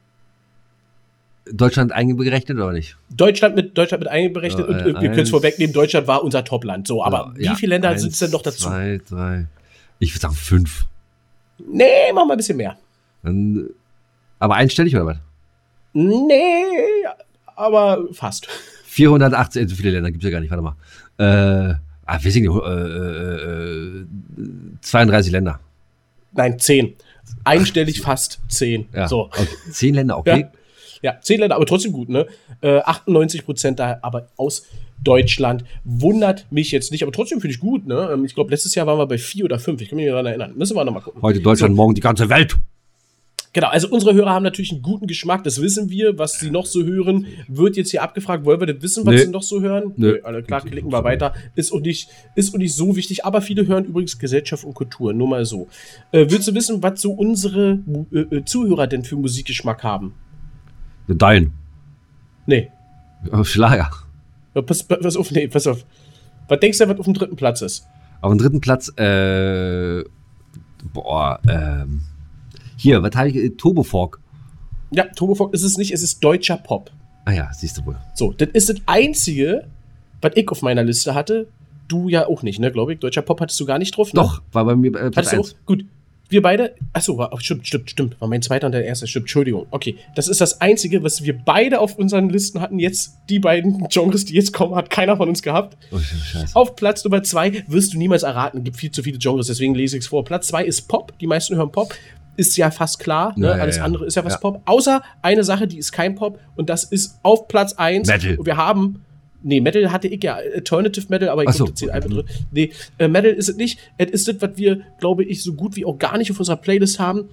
Deutschland eingerechnet oder nicht? Deutschland mit, Deutschland mit einberechnet Ja, und äh, äh, wir können es vorwegnehmen, Deutschland war unser Topland. So, aber Ja, wie viele Länder sind es denn noch dazu? Zwei, drei. Ich würde sagen fünf. Nee, machen wir ein bisschen mehr. Dann, aber einstellig oder was? Nee, aber fast. 480, so viele Länder gibt es ja gar nicht, warte mal. Äh, ah, nicht, äh, äh, äh, 32 Länder. Nein, zehn. Einstellig fast zehn. Ja. So. Okay. Zehn Länder, okay. Ja. Ja, zehn Länder, aber trotzdem gut, ne? Äh, 98 Prozent da, aber aus Deutschland. Wundert mich jetzt nicht, aber trotzdem finde ich gut, ne? Ähm, Ich glaube, letztes Jahr waren wir bei vier oder fünf. Ich kann mich daran erinnern. Müssen wir nochmal gucken. Heute Deutschland, morgen die ganze Welt. Genau, also unsere Hörer haben natürlich einen guten Geschmack, das wissen wir. Was sie noch so hören, wird jetzt hier abgefragt. Wollen wir das wissen, was Nee. sie noch so hören? Nö. alle klar, klicken wir weiter. Ist auch, nicht, ist auch nicht so wichtig, aber viele hören übrigens Gesellschaft und Kultur, nur mal so. Äh, willst du wissen, was so unsere äh, äh, Zuhörer denn für Musikgeschmack haben? Dein. Nee. Oh, Schlager. Ja, Pass, pass auf, nee, pass auf. Was denkst du, was auf dem dritten Platz ist? Auf dem dritten Platz, äh, boah, ähm, hier, was habe ich, äh, Turbofork. Ja, Turbofock ist es nicht, es ist deutscher Pop. Ah ja, siehst du wohl. So, das ist das Einzige, was ich auf meiner Liste hatte. Du ja auch nicht, ne, glaube ich. Deutscher Pop hattest du gar nicht drauf, ne? Doch, war bei mir äh, Platz Hattest du auch? 1. Gut. Wir beide, achso, war, stimmt, stimmt, stimmt. War mein zweiter und der erste, stimmt, Entschuldigung. Okay, das ist das Einzige, was wir beide auf unseren Listen hatten. Jetzt, die beiden Genres, die jetzt kommen, hat keiner von uns gehabt. Oh. Auf Platz Nummer zwei wirst du niemals erraten. Gibt viel zu viele Genres, deswegen lese ich es vor. Platz zwei ist Pop. Die meisten hören Pop. Ist ja fast klar. Ne? Ja, ja, Alles andere ist ja was. Pop. Außer eine Sache, die ist kein Pop. Und das ist auf Platz eins. Metal. Und wir haben. Nee, Metal hatte ich ja. Alternative Metal, aber ich Ach so. zählt einfach drin. Nee, äh, Metal ist es nicht. Es ist das, was wir, glaube ich, so gut wie auch gar nicht auf unserer Playlist haben.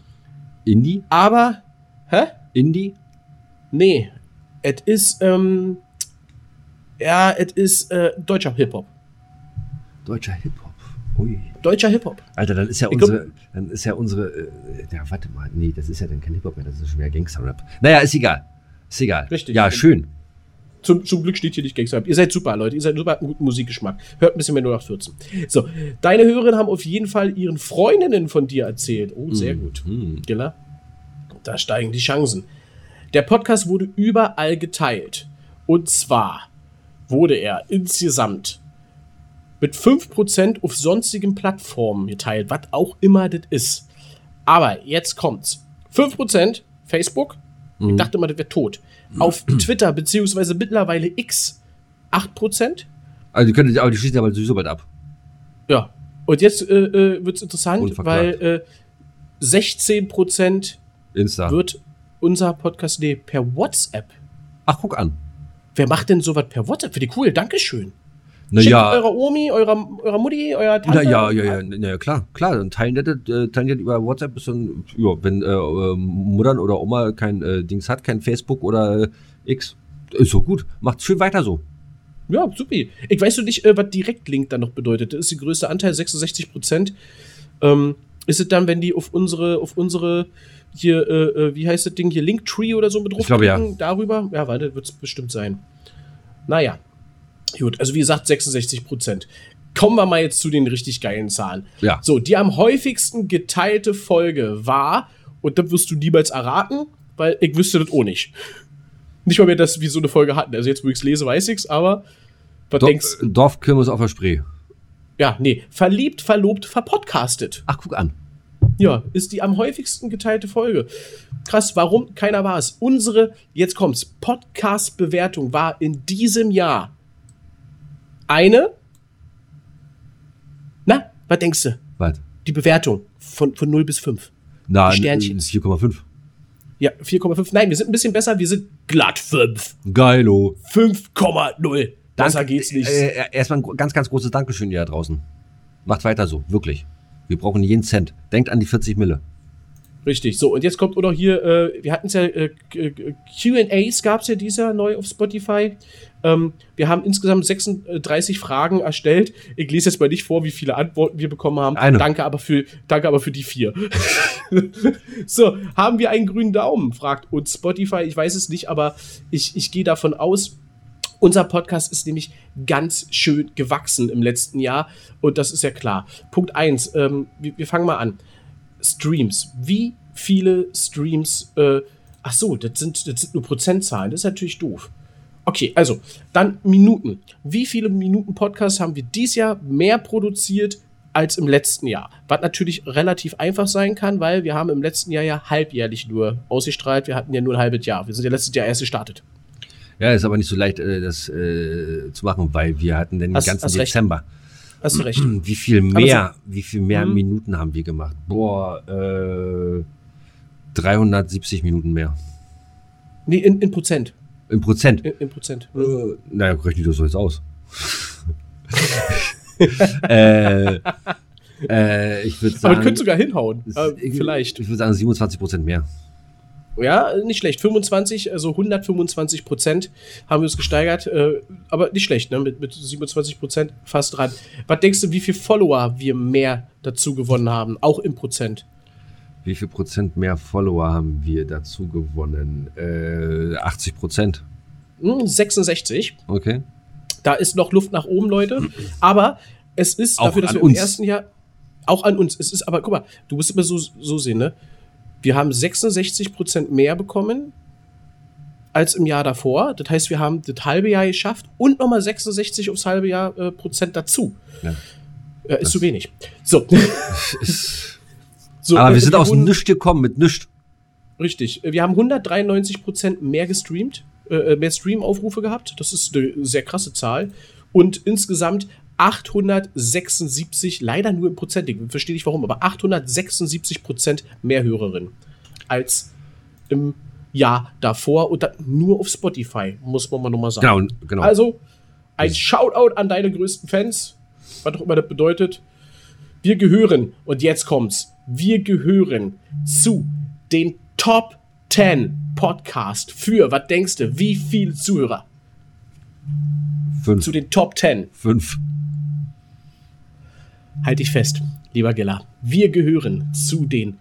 Indie? Aber. Hä? Indie? Nee. Es ist. Ähm, ja, es ist äh, deutscher Hip-Hop. Deutscher Hip-Hop. Ui. Deutscher Hip-Hop. Alter, dann ist ja Ich unsere, dann ist ja unsere, äh, ja, warte mal, nee, das ist ja dann kein Hip-Hop mehr, das ist schon wieder Gangster-Rap. Naja, ist egal. Ist egal. Richtig. Ja, schön. Zum, zum Glück steht hier nicht Gangster. Ihr seid super, Leute. Ihr seid super, habt einen guten Musikgeschmack. Hört ein bisschen mehr 0814. So, deine Hörerinnen haben auf jeden Fall ihren Freundinnen von dir erzählt. Oh, sehr gut. Hm. Giller. Da steigen die Chancen. Der Podcast wurde überall geteilt. Und zwar wurde er insgesamt mit 5% auf sonstigen Plattformen geteilt, was auch immer das ist. Aber jetzt kommt's. 5% Facebook. Ich dachte mal, das wäre tot. Auf Twitter beziehungsweise mittlerweile X 8%. Also, die können, aber die schließen aber sowieso bald ab. Ja. Und jetzt äh, äh, wird es interessant, Unverklagt. weil äh, 16% Insta. wird unser Podcast nee, per WhatsApp. Ach, guck an. Wer macht denn sowas per WhatsApp? Für die cool, Dankeschön. Schickt Naja, eurer Omi, eurer, eurer Mutti, eurer Tante. na, ja, ja, ja, ja, klar, klar. Dann teilen das, äh, teilen das über WhatsApp ist dann, ja, wenn äh, äh, Muttern oder Oma kein äh, Dings hat, kein Facebook oder äh, X, ist so gut. Macht schön weiter so. Ja, supi. Ich weiß nur nicht, was Direktlink dann noch bedeutet. Das ist der größte Anteil, 66 Prozent. Ähm, ist es dann, wenn die auf unsere, auf unsere hier, äh, wie heißt das Ding hier, Linktree oder so mit Ich glaube, ja. Darüber? Ja, warte, wird es bestimmt sein. Naja. Gut, also wie gesagt, 66 Prozent. Kommen wir mal jetzt zu den richtig geilen Zahlen. Ja. So, die am häufigsten geteilte Folge war, und das wirst du niemals erraten, weil ich wüsste das auch nicht. Nicht mal mehr, dass wir so eine Folge hatten. Also jetzt, wo ich es lese, weiß ich's, aber was Dor denkst äh, Dorfkirmes auf der Spree. Ja, nee. Verliebt, verlobt, verpodcastet. Ach, guck an. Ja, ist die am häufigsten geteilte Folge. Krass, warum? Keiner war es. Unsere, jetzt kommt's, Podcast-Bewertung war in diesem Jahr eine. Na, was denkst du? Was? Die Bewertung von, von 0 bis 5. Na, Die Sternchen. äh, 4,5. Ja, 4,5. Nein, wir sind ein bisschen besser. Wir sind glatt 5. Geilo. 5,0. Besser geht's nicht. Äh, äh, erstmal ein ganz, ganz großes Dankeschön ihr da draußen. Macht weiter so, wirklich. Wir brauchen jeden Cent. Denkt an die 40 Mille. Richtig, so, und jetzt kommt auch noch hier, äh, wir hatten es ja, äh, QAs gab es ja dieses Jahr neu auf Spotify. Ähm, wir haben insgesamt 36 Fragen erstellt. Ich lese jetzt mal nicht vor, wie viele Antworten wir bekommen haben. Eine. Danke aber für, danke aber für die vier. so, haben wir einen grünen Daumen? fragt uns Spotify. Ich weiß es nicht, aber ich, ich gehe davon aus. Unser Podcast ist nämlich ganz schön gewachsen im letzten Jahr und das ist ja klar. Punkt eins, ähm, wir, wir fangen mal an. Streams. Wie viele Streams äh, Ach so, das sind, das sind nur Prozentzahlen. Das ist natürlich doof. Okay, also dann Minuten. Wie viele Minuten Podcasts haben wir dieses Jahr mehr produziert als im letzten Jahr? Was natürlich relativ einfach sein kann, weil wir haben im letzten Jahr ja halbjährlich nur ausgestrahlt. Wir hatten ja nur ein halbes Jahr. Wir sind ja letztes Jahr erst gestartet. Ja, ist aber nicht so leicht, äh, das äh, zu machen, weil wir hatten den Hast- ganzen hast recht. Hast du recht. Wie viel mehr, wie viel mehr Mhm. Minuten haben wir gemacht? Boah, äh, 370 Minuten mehr. Nee, in, in Prozent. Im Prozent. In, in Prozent. Äh, naja, rechne ich das so jetzt aus. äh, äh, ich würde Aber sagen. könnte sogar hinhauen. es- Äh, ich, vielleicht. Ich würde sagen 27 Prozent mehr. Ja, nicht schlecht. 25, also 125 Prozent haben wir uns gesteigert. Äh, aber nicht schlecht, ne? Mit, mit 27 Prozent fast dran. Was denkst du, wie viele Follower wir mehr dazu gewonnen haben? Auch im Prozent. Wie viel Prozent mehr Follower haben wir dazu gewonnen? Äh, 80 Prozent. Hm, 66. Okay. Da ist noch Luft nach oben, Leute. Aber es ist Auch dafür, dass wir uns. im ersten Jahr auch an uns. Es ist aber, guck mal, du musst immer so, so sehen, ne? Wir haben 66 Prozent mehr bekommen als im Jahr davor. Das heißt, wir haben das halbe Jahr geschafft und nochmal 66 aufs halbe Jahr äh, Prozent dazu. Ja. Äh, ist zu wenig. So. so Aber äh, wir sind aus nichts gekommen mit nichts. Richtig. Wir haben 193 Prozent mehr gestreamt, äh, mehr Stream-Aufrufe gehabt. Das ist eine sehr krasse Zahl. Und insgesamt 876, leider nur im Prozent, ich verstehe nicht warum, aber 876 Prozent mehr Hörerinnen als im Jahr davor und dann nur auf Spotify, muss man mal nochmal sagen. Genau, genau. Also, ein Shoutout an deine größten Fans, was auch immer das bedeutet. Wir gehören, und jetzt kommt's, wir gehören zu den Top 10 Podcast für, was denkst du, wie viele Zuhörer? fünf. Zu den Top 10. fünf. Halt dich fest, lieber Giller. Wir gehören zu den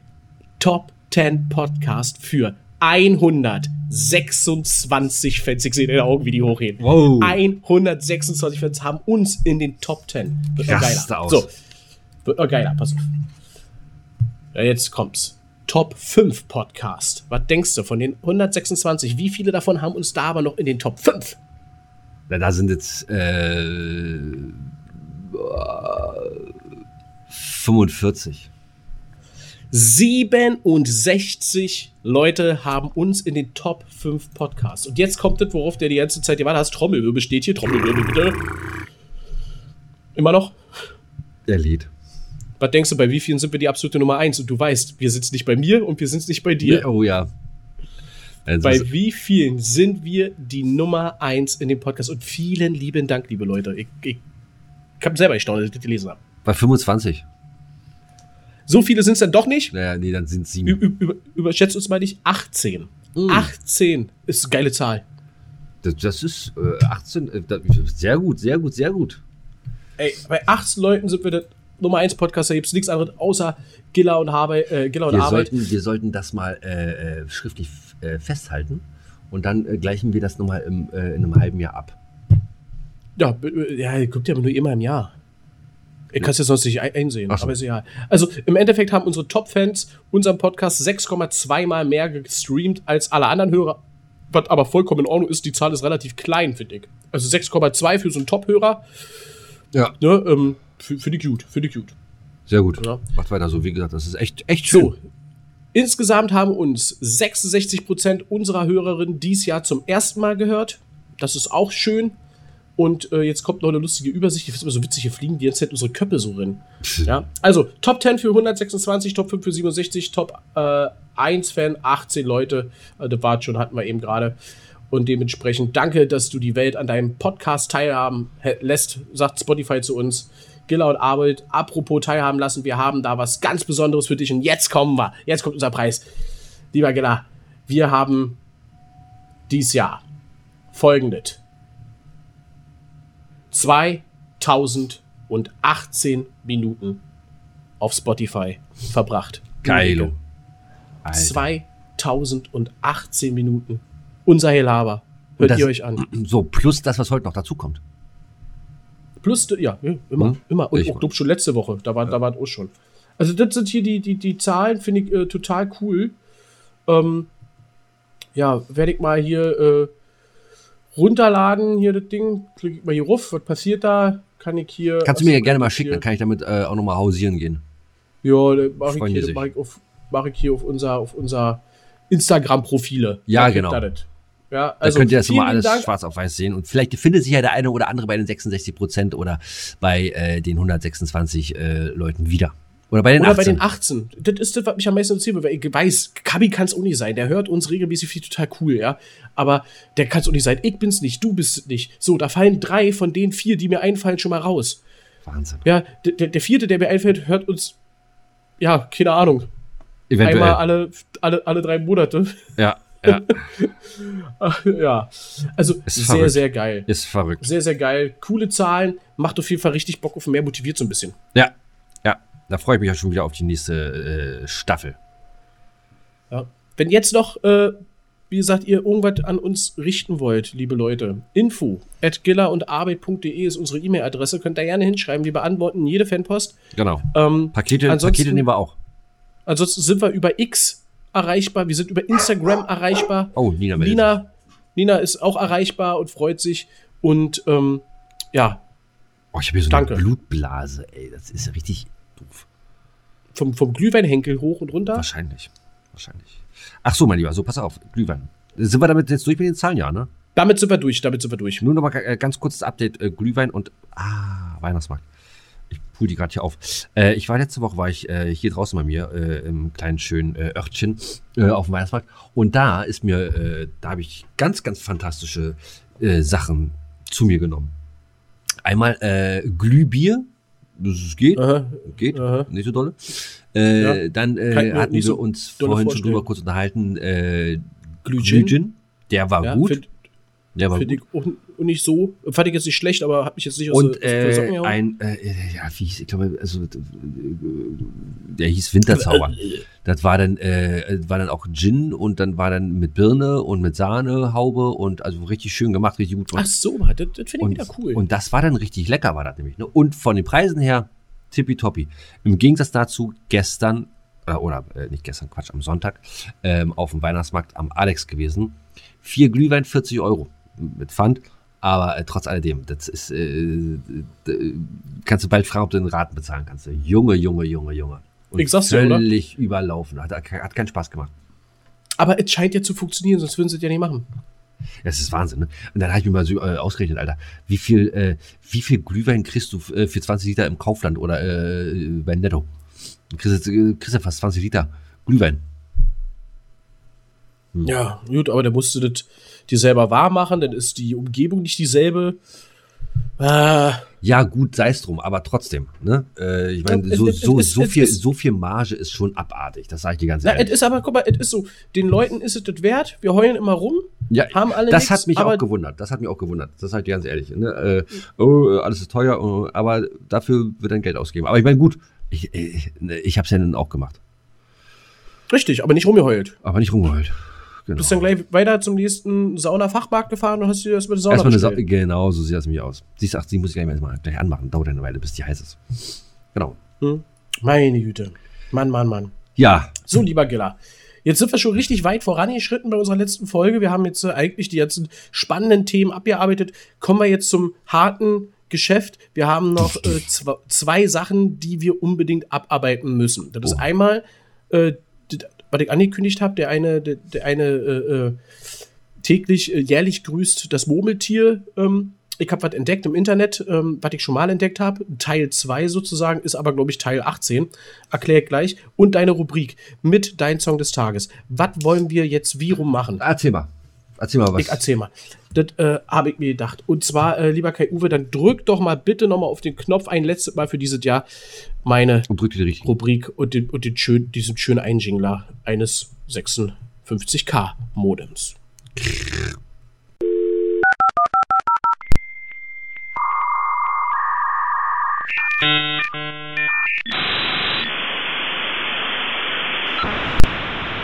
Top 10 Podcast für 126 Fans. Ich sehe deine Augen, wie die hochheben. Wow. 126 Fans haben uns in den Top 10. Wird noch geiler. aus. So, wird noch geiler, pass auf. Ja, jetzt kommt's. Top 5 Podcast. Was denkst du von den 126? Wie viele davon haben uns da aber noch in den Top 5? Na, da sind jetzt äh, 45. 67 Leute haben uns in den Top 5 Podcasts. Und jetzt kommt das, worauf der die ganze Zeit gewartet hat. Trommelwirbel steht hier. Trommelwirbel bitte. Immer noch? Der Lied. Was denkst du, bei wie vielen sind wir die absolute Nummer 1? Und du weißt, wir sitzen nicht bei mir und wir sind nicht bei dir. Oh ja. Also, Bei wie vielen sind wir die Nummer 1 in dem Podcast? Und vielen lieben Dank, liebe Leute. Ich, ich, ich habe selber gestaunt, als ich das gelesen habe. bei 25. So viele sind es dann doch nicht. Naja, nee, dann sind es sieben. ü über, überschätzt uns mal nicht. 18. Mm. 18 ist eine geile Zahl. Das, das ist äh, 18. Äh, das, sehr gut, sehr gut, sehr gut. Ey, bei 18 Leuten sind wir der Nummer 1 Podcast. Da gibt es nichts anderes außer Giller und, Harbe, äh, Giller und Wir Arbeit. sollten, wir sollten das mal äh, äh, schriftlich äh, festhalten und dann gleichen wir das nochmal im, in einem halben Jahr ab. Ja, ja, guckt ja nur immer im Jahr. Ich kann es ja sonst nicht ein- einsehen, Ach so. aber ist egal. Also im Endeffekt haben unsere Top-Fans unseren Podcast 6,2 Mal mehr gestreamt als alle anderen Hörer. Was aber vollkommen in Ordnung ist, die Zahl ist relativ klein, finde ich. Also 6,2 für so einen Top-Hörer, Ja. ne, ähm, finde ich gut, finde ich gut. Sehr gut. Ja. Macht weiter so. Wie gesagt, das ist echt, echt schön. So, insgesamt haben uns 66% unserer Hörerinnen dies Jahr zum ersten Mal gehört. Das ist auch schön. Und äh, jetzt kommt noch eine lustige Übersicht. Ich finde es immer so witzig, hier fliegen die ganze Zeit unsere Köpfe so drin. Ja, also Top 10 für 126, Top 5 für 67, Top äh, 1 Fan 18 Leute. Äh, das war schon, hatten wir eben gerade. Und dementsprechend danke, dass du die Welt an deinem Podcast teilhaben lässt, sagt Spotify zu uns. Giller und Arbeit, apropos teilhaben lassen, wir haben da was ganz Besonderes für dich und jetzt kommen wir. Jetzt kommt unser Preis. Lieber Giller, wir haben dies Jahr folgendes. 2018 Minuten auf Spotify verbracht. Geilo. Alter. 2018 Minuten. Unser Helaber. Hört das- ihr euch an. So, plus das, was heute noch dazu kommt. Plus, ja, ja, immer, Hm? immer. Und Ich auch schon letzte Woche, da war, da war es auch schon. Also, das sind hier die, die, die Zahlen, finde ich äh, total cool. Ähm, ja, werde ich mal hier äh, runterladen, hier das Ding. Klicke ich mal hier ruf. Was passiert da? Kann ich hier. Kannst du mir ja gerne mal schicken, dann kann ich damit äh, auch nochmal hausieren gehen. Ja, das mache ich, hier, mach ich, auf, mach ich hier auf unser, auf unser Instagram-Profile. Ja, Da genau. Ja, Da also könnt ihr das nochmal alles Dank. schwarz auf weiß sehen. Und vielleicht findet sich ja der eine oder andere bei den 66 Prozent oder bei äh, den 126 äh, Leuten wieder. Oder bei den Oder 18. bei den 18. Das ist das, was mich am meisten interessiert, weil ich weiß, Kabi kann es auch nicht sein. Der hört uns regelmäßig viel total cool, ja. Aber der kann es auch nicht sein. Ich bin's nicht, du bist es nicht. So, da fallen drei von den vier, die mir einfallen, schon mal raus. Wahnsinn. Ja, der, der, vierte, der mir einfällt, hört uns, ja, keine Ahnung, Eventuell. einmal alle, alle, alle drei Monate. ja, ja, ja, also Ist sehr, verrückt. sehr geil. ist verrückt. Sehr, sehr geil. Coole Zahlen, macht auf jeden Fall richtig Bock auf mehr, motiviert so ein bisschen. Ja, ja. Da freue ich mich auch schon wieder auf die nächste äh, Staffel. Ja. Wenn jetzt noch, äh, wie gesagt, ihr irgendwas an uns richten wollt, liebe Leute, info at giller und arbeit.de ist unsere E-Mail-Adresse. Könnt ihr gerne hinschreiben. Wir beantworten jede Fanpost. Genau. Ähm, Pakete, Pakete nehmen wir auch. ansonsten sind wir über X erreichbar. Wir sind über Instagram erreichbar. Oh, Nina meldet. Nina, Nina ist auch erreichbar und freut sich. Und ähm, ja, Oh, ich habe hier so Danke. eine Blutblase, ey. Das ist ja richtig. Vom, vom Glühweinhenkel hoch und runter. Wahrscheinlich. Wahrscheinlich. Ach so, mein Lieber, so pass auf. Glühwein. Sind wir damit jetzt durch mit den Zahlen, ja, ne? Damit sind wir durch, damit sind wir durch. Nur noch mal äh, ganz kurzes Update. Äh, Glühwein und, ah, Weihnachtsmarkt. Ich pull die gerade hier auf. Äh, ich war letzte Woche, war ich äh, hier draußen bei mir, äh, im kleinen schönen äh, Örtchen auf dem Weihnachtsmarkt. Und da ist mir, äh, da habe ich ganz, ganz fantastische Sachen zu mir genommen. Einmal Glühbier. Das geht. Aha. Geht, Aha. nicht so dolle. Äh, Ja. Dann äh, hatten wir so uns vorhin schon drüber kurz unterhalten. Äh. Glühgin. Der war Ja, gut. Find, der war find gut. ich auch, nicht so. Fand ich jetzt nicht schlecht, aber hat mich jetzt nicht aus Und der- aus der äh, ein, äh, ja, wie hieß, ich glaube, also, äh, der hieß Winterzauber. Das war dann, äh, war dann auch Gin und dann war dann mit Birne und mit Sahnehaube und also richtig schön gemacht, richtig gut. Ach so, das, das finde ich und, wieder cool. und das war dann richtig lecker, war das nämlich. Ne? Und von den Preisen her, tippitoppi. Im Gegensatz dazu gestern, äh, oder äh, nicht gestern, Quatsch, am Sonntag, ähm, auf dem Weihnachtsmarkt am Alex gewesen. Vier Glühwein, 40 Euro mit Pfand. Aber äh, trotz alledem, das ist, äh, d- kannst du bald fragen, ob du den Raten bezahlen kannst. Junge, Junge, Junge, Junge. Und Ich sag's dir, oder? völlig überlaufen. Hat, hat keinen Spaß gemacht. aber es scheint ja zu funktionieren, sonst würden sie es ja nicht machen. Das ist Wahnsinn, ne? Und dann habe ich mir mal so äh, ausgerechnet, Alter, wie viel, äh, wie viel Glühwein kriegst du äh, für 20 Liter im Kaufland oder äh, bei Netto? Du kriegst, äh, kriegst ja fast 20 Liter Glühwein. Hm. Ja, gut, aber dann musst du das dir selber warm machen, dann ist die Umgebung nicht dieselbe. Ah, Ja, gut, sei es drum, aber trotzdem, ne? Äh, ich meine, so, so, so, viel, so viel Marge ist schon abartig, das sage ich dir ganz na, es ehrlich. ist aber, guck mal, es ist so, den Leuten ist es das wert, wir heulen immer rum, Ja, haben alle das nix, hat mich auch gewundert. Das hat mich auch gewundert. Das sage ich dir ganz ehrlich. Ne? Äh, oh, äh, alles ist teuer, oh, aber dafür wird dann Geld ausgeben. Aber ich meine, gut, ich, ich, ich habe es ja dann auch gemacht. richtig, aber nicht rumgeheult. Aber nicht rumgeheult. Genau. Bist dann gleich weiter zum nächsten Sauna-Fachmarkt gefahren und hast dir das mit der Sauna Erstmal eine Sa. Genau, so sieht das nämlich aus. Siehst du, ach, die muss ich gleich mal gleich anmachen. Dauert eine Weile, bis die heiß ist. Genau. Hm? Meine Güte. Mann, Mann, Mann. Ja, So, lieber Giller. Jetzt sind wir schon richtig weit vorangeschritten bei unserer letzten Folge. Wir haben jetzt äh, eigentlich die ganzen spannenden Themen abgearbeitet. Kommen wir jetzt zum harten Geschäft. Wir haben noch äh, zw zwei Sachen, die wir unbedingt abarbeiten müssen. Das ist Oh. einmal, äh, was ich angekündigt habe, der eine, der, der eine äh, äh, täglich, äh, jährlich grüßt das Murmeltier. Ähm, ich habe was entdeckt im Internet, ähm, was ich schon mal entdeckt habe. Teil 2 sozusagen, ist aber, glaube ich, Teil 18. Erkläre ich gleich. Und deine Rubrik mit dein Song des Tages. Was wollen wir jetzt wie rum machen? erzähl mal. Erzähl mal was. Ich erzähl mal. Das äh, habe ich mir gedacht. Und zwar, äh, lieber Kai-Uwe, dann drück doch mal bitte noch mal auf den Knopf ein letztes Mal für dieses Jahr meine Und. Rubrik und, den, und den schön, diesen schönen Einjingler eines 56K-Modems.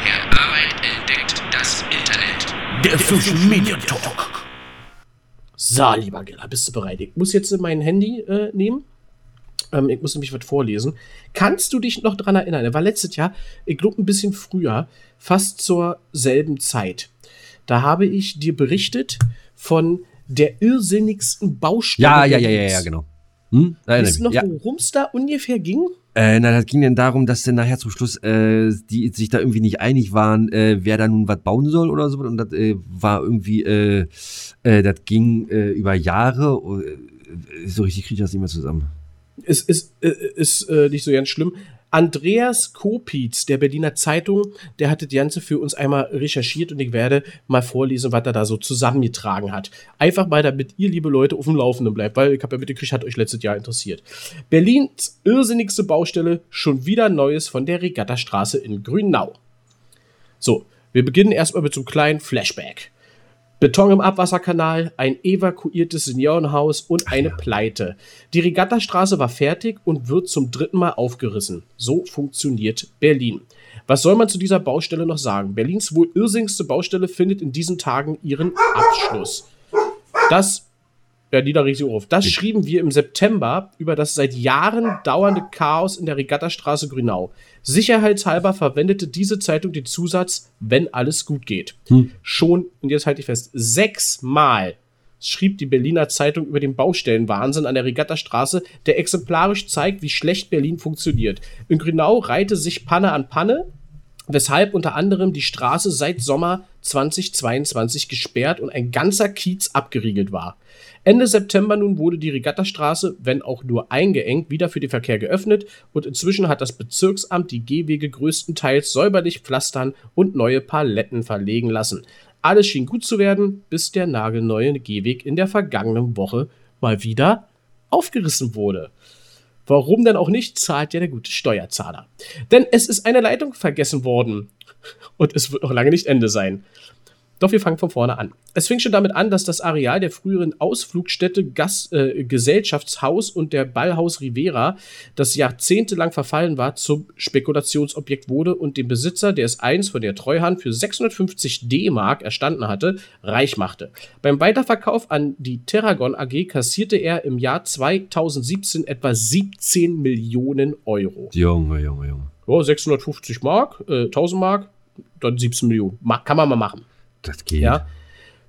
Herr Arbeit entdeckt das Internet. Der Social Media Talk. So, lieber Giller, bist du bereit? Ich muss jetzt mein Handy äh, nehmen. Ähm, ich muss nämlich was vorlesen. Kannst du dich noch dran erinnern? Er war letztes Jahr, ich glaube, ein bisschen früher, fast zur selben Zeit. Da habe ich dir berichtet von der irrsinnigsten Baustelle. Ja, ja, ja, ja, ja, genau. Hm? Weißt du noch, ja. worum es da ungefähr ging? Äh, na, das ging dann darum, dass dann nachher zum Schluss äh, die sich da irgendwie nicht einig waren, äh, wer da nun was bauen soll oder so. Und das äh, war irgendwie, äh, äh, das ging äh, über Jahre. Äh, so richtig kriege ich das nicht mehr zusammen. Es ist, äh, ist äh, nicht so ganz schlimm. Andreas Kopitz der Berliner Zeitung, der hatte das Ganze für uns einmal recherchiert und ich werde mal vorlesen, was er da so zusammengetragen hat. Einfach mal, damit ihr, liebe Leute, auf dem Laufenden bleibt, weil ich habe ja mitgekriegt, hat euch letztes Jahr interessiert. Berlins irrsinnigste Baustelle, schon wieder Neues von der Regattastraße in Grünau. So, wir beginnen erstmal mit so einem kleinen Flashback. Beton im Abwasserkanal, ein evakuiertes Seniorenhaus und eine Pleite. Die Regattastraße war fertig und wird zum dritten Mal aufgerissen. So funktioniert Berlin. Was soll man zu dieser Baustelle noch sagen? Berlins wohl irrsinnigste Baustelle findet in diesen Tagen ihren Abschluss. Das, ja, die da richtig auf. Das schrieben wir im September über das seit Jahren dauernde Chaos in der Regattastraße Grünau. Sicherheitshalber verwendete diese Zeitung den Zusatz, wenn alles gut geht. Schon, und jetzt halte ich fest, sechsmal schrieb die Berliner Zeitung über den Baustellenwahnsinn an der Regattastraße, der exemplarisch zeigt, wie schlecht Berlin funktioniert. In Grünau reihte sich Panne an Panne, weshalb unter anderem die Straße seit Sommer 2022 gesperrt und ein ganzer Kiez abgeriegelt war. Ende September nun wurde die Regattastraße, wenn auch nur eingeengt, wieder für den Verkehr geöffnet und inzwischen hat das Bezirksamt die Gehwege größtenteils säuberlich pflastern und neue Paletten verlegen lassen. Alles schien gut zu werden, bis der nagelneue Gehweg in der vergangenen Woche mal wieder aufgerissen wurde. Warum denn auch nicht, zahlt ja der gute Steuerzahler. Denn es ist eine Leitung vergessen worden. Und es wird noch lange nicht Ende sein. Doch wir fangen von vorne an. Es fing schon damit an, dass das Areal der früheren Ausflugstätte Gas, äh, Gesellschaftshaus und der Ballhaus Rivera, das jahrzehntelang verfallen war, zum Spekulationsobjekt wurde und dem Besitzer, der es einst von der Treuhand für 650 D-Mark erstanden hatte, reich machte. Beim Weiterverkauf an die Terragon AG kassierte er im Jahr 2017 etwa 17 Millionen Euro. Junge, Junge, Junge. Ja, 650 Mark, äh, 1000 Mark, dann 17 Millionen. Kann man mal machen. Das geht. Ja.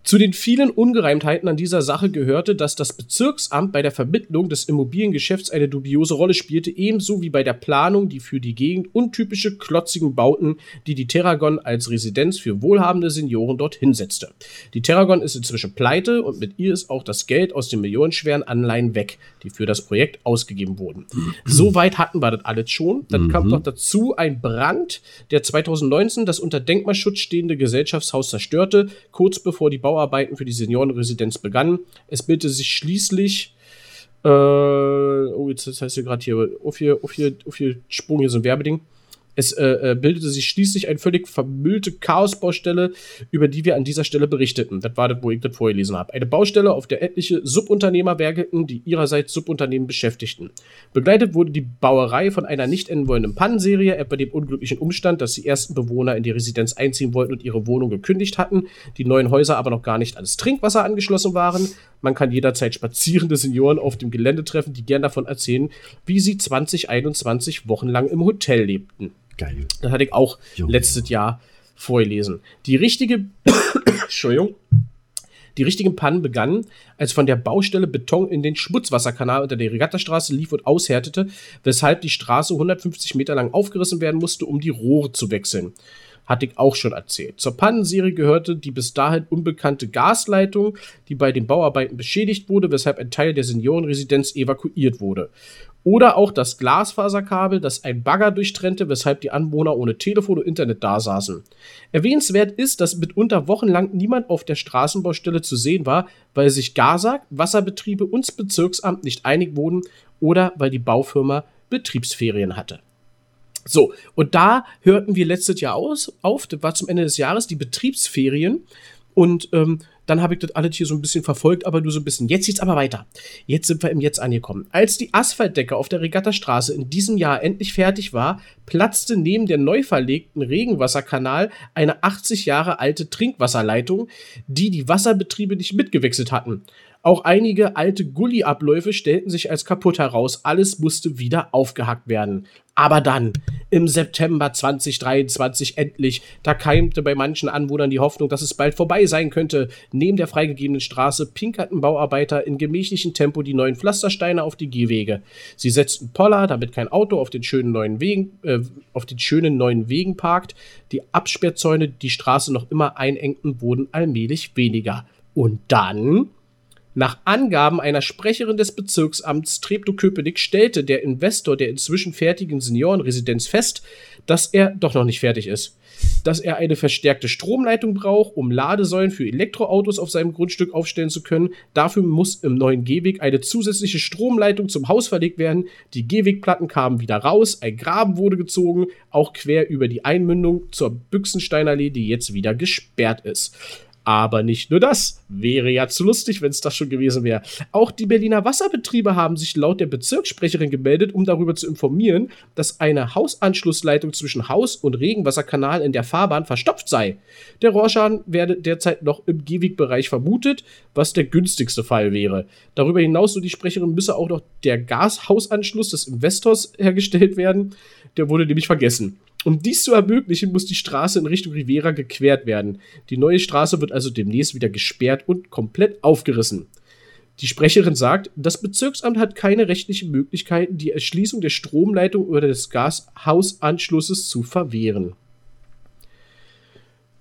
Zu den vielen Ungereimtheiten an dieser Sache gehörte, dass das Bezirksamt bei der Vermittlung des Immobiliengeschäfts eine dubiose Rolle spielte, ebenso wie bei der Planung die für die Gegend untypische klotzigen Bauten, die die Terragon als Residenz für wohlhabende Senioren dorthin setzte. Die Terragon ist inzwischen pleite und mit ihr ist auch das Geld aus den millionenschweren Anleihen weg, die für das Projekt ausgegeben wurden. Soweit hatten wir das alles schon. Dann kam noch dazu ein Brand, der 2019 das unter Denkmalschutz stehende Gesellschaftshaus zerstörte, kurz bevor die Bauarbeiten für die Seniorenresidenz begannen. Es bildete sich schließlich äh, oh, jetzt heißt hier gerade hier, auf hier, auf hier, auf hier Sprung, hier so ein Werbeding. Es äh, äh, bildete sich schließlich eine völlig vermüllte Chaosbaustelle, über die wir an dieser Stelle berichteten. Das war das, wo ich das vorgelesen habe. Eine Baustelle, auf der etliche Subunternehmer werkelten, die ihrerseits Subunternehmen beschäftigten. Begleitet wurde die Bauerei von einer nicht enden wollenden Pannenserie, etwa dem unglücklichen Umstand, dass die ersten Bewohner in die Residenz einziehen wollten und ihre Wohnung gekündigt hatten, die neuen Häuser aber noch gar nicht ans Trinkwasser angeschlossen waren. Man kann jederzeit spazierende Senioren auf dem Gelände treffen, die gern davon erzählen, wie sie 2021 wochenlang im Hotel lebten. Geil. Das hatte ich auch Junge. letztes Jahr vorgelesen. Die richtige, Entschuldigung, die richtigen Pannen begannen, als von der Baustelle Beton in den Schmutzwasserkanal unter der Regattastraße lief und aushärtete, weshalb die Straße 150 Meter lang aufgerissen werden musste, um die Rohre zu wechseln. Hatte ich auch schon erzählt. Zur Pannenserie gehörte die bis dahin unbekannte Gasleitung, die bei den Bauarbeiten beschädigt wurde, weshalb ein Teil der Seniorenresidenz evakuiert wurde. Oder auch das Glasfaserkabel, das ein Bagger durchtrennte, weshalb die Anwohner ohne Telefon und Internet dasaßen. Erwähnenswert ist, dass mitunter wochenlang niemand auf der Straßenbaustelle zu sehen war, weil sich Gasak, Wasserbetriebe und das Bezirksamt nicht einig wurden oder weil die Baufirma Betriebsferien hatte. So, und da hörten wir letztes Jahr aus, auf, das war zum Ende des Jahres, die Betriebsferien. Und ähm, dann habe ich das alles hier so ein bisschen verfolgt, aber nur so ein bisschen. Jetzt geht's aber weiter. Jetzt sind wir im Jetzt angekommen. Als die Asphaltdecke auf der Regattastraße in diesem Jahr endlich fertig war, platzte neben der neu verlegten Regenwasserkanal eine 80 Jahre alte Trinkwasserleitung, die die Wasserbetriebe nicht mitgewechselt hatten. Auch einige alte Gully-Abläufe stellten sich als kaputt heraus. Alles musste wieder aufgehackt werden. Aber dann, im September 2023 endlich. Da keimte bei manchen Anwohnern die Hoffnung, dass es bald vorbei sein könnte. Neben der freigegebenen Straße pinkerten Bauarbeiter in gemächlichem Tempo die neuen Pflastersteine auf die Gehwege. Sie setzten Poller, damit kein Auto auf den schönen neuen Wegen, äh, auf den schönen neuen Wegen parkt. Die Absperrzäune, die die Straße noch immer einengten, wurden allmählich weniger. Und dann nach Angaben einer Sprecherin des Bezirksamts Treptow-Köpenick stellte der Investor der inzwischen fertigen Seniorenresidenz fest, dass er doch noch nicht fertig ist. Dass er eine verstärkte Stromleitung braucht, um Ladesäulen für Elektroautos auf seinem Grundstück aufstellen zu können. Dafür muss im neuen Gehweg eine zusätzliche Stromleitung zum Haus verlegt werden. Die Gehwegplatten kamen wieder raus, ein Graben wurde gezogen, auch quer über die Einmündung zur Büchsensteinallee, die jetzt wieder gesperrt ist. Aber nicht nur das. Wäre ja zu lustig, wenn es das schon gewesen wäre. Auch die Berliner Wasserbetriebe haben sich laut der Bezirkssprecherin gemeldet, um darüber zu informieren, dass eine Hausanschlussleitung zwischen Haus und Regenwasserkanal in der Fahrbahn verstopft sei. Der Rohrschaden werde derzeit noch im Gehwegbereich vermutet, was der günstigste Fall wäre. Darüber hinaus, so die Sprecherin, müsse auch noch der Gashausanschluss des Investors hergestellt werden. Der wurde nämlich vergessen. Um dies zu ermöglichen, muss die Straße in Richtung Rivera gequert werden. Die neue Straße wird also demnächst wieder gesperrt und komplett aufgerissen. Die Sprecherin sagt, das Bezirksamt hat keine rechtlichen Möglichkeiten, die Erschließung der Stromleitung oder des Gashausanschlusses zu verwehren.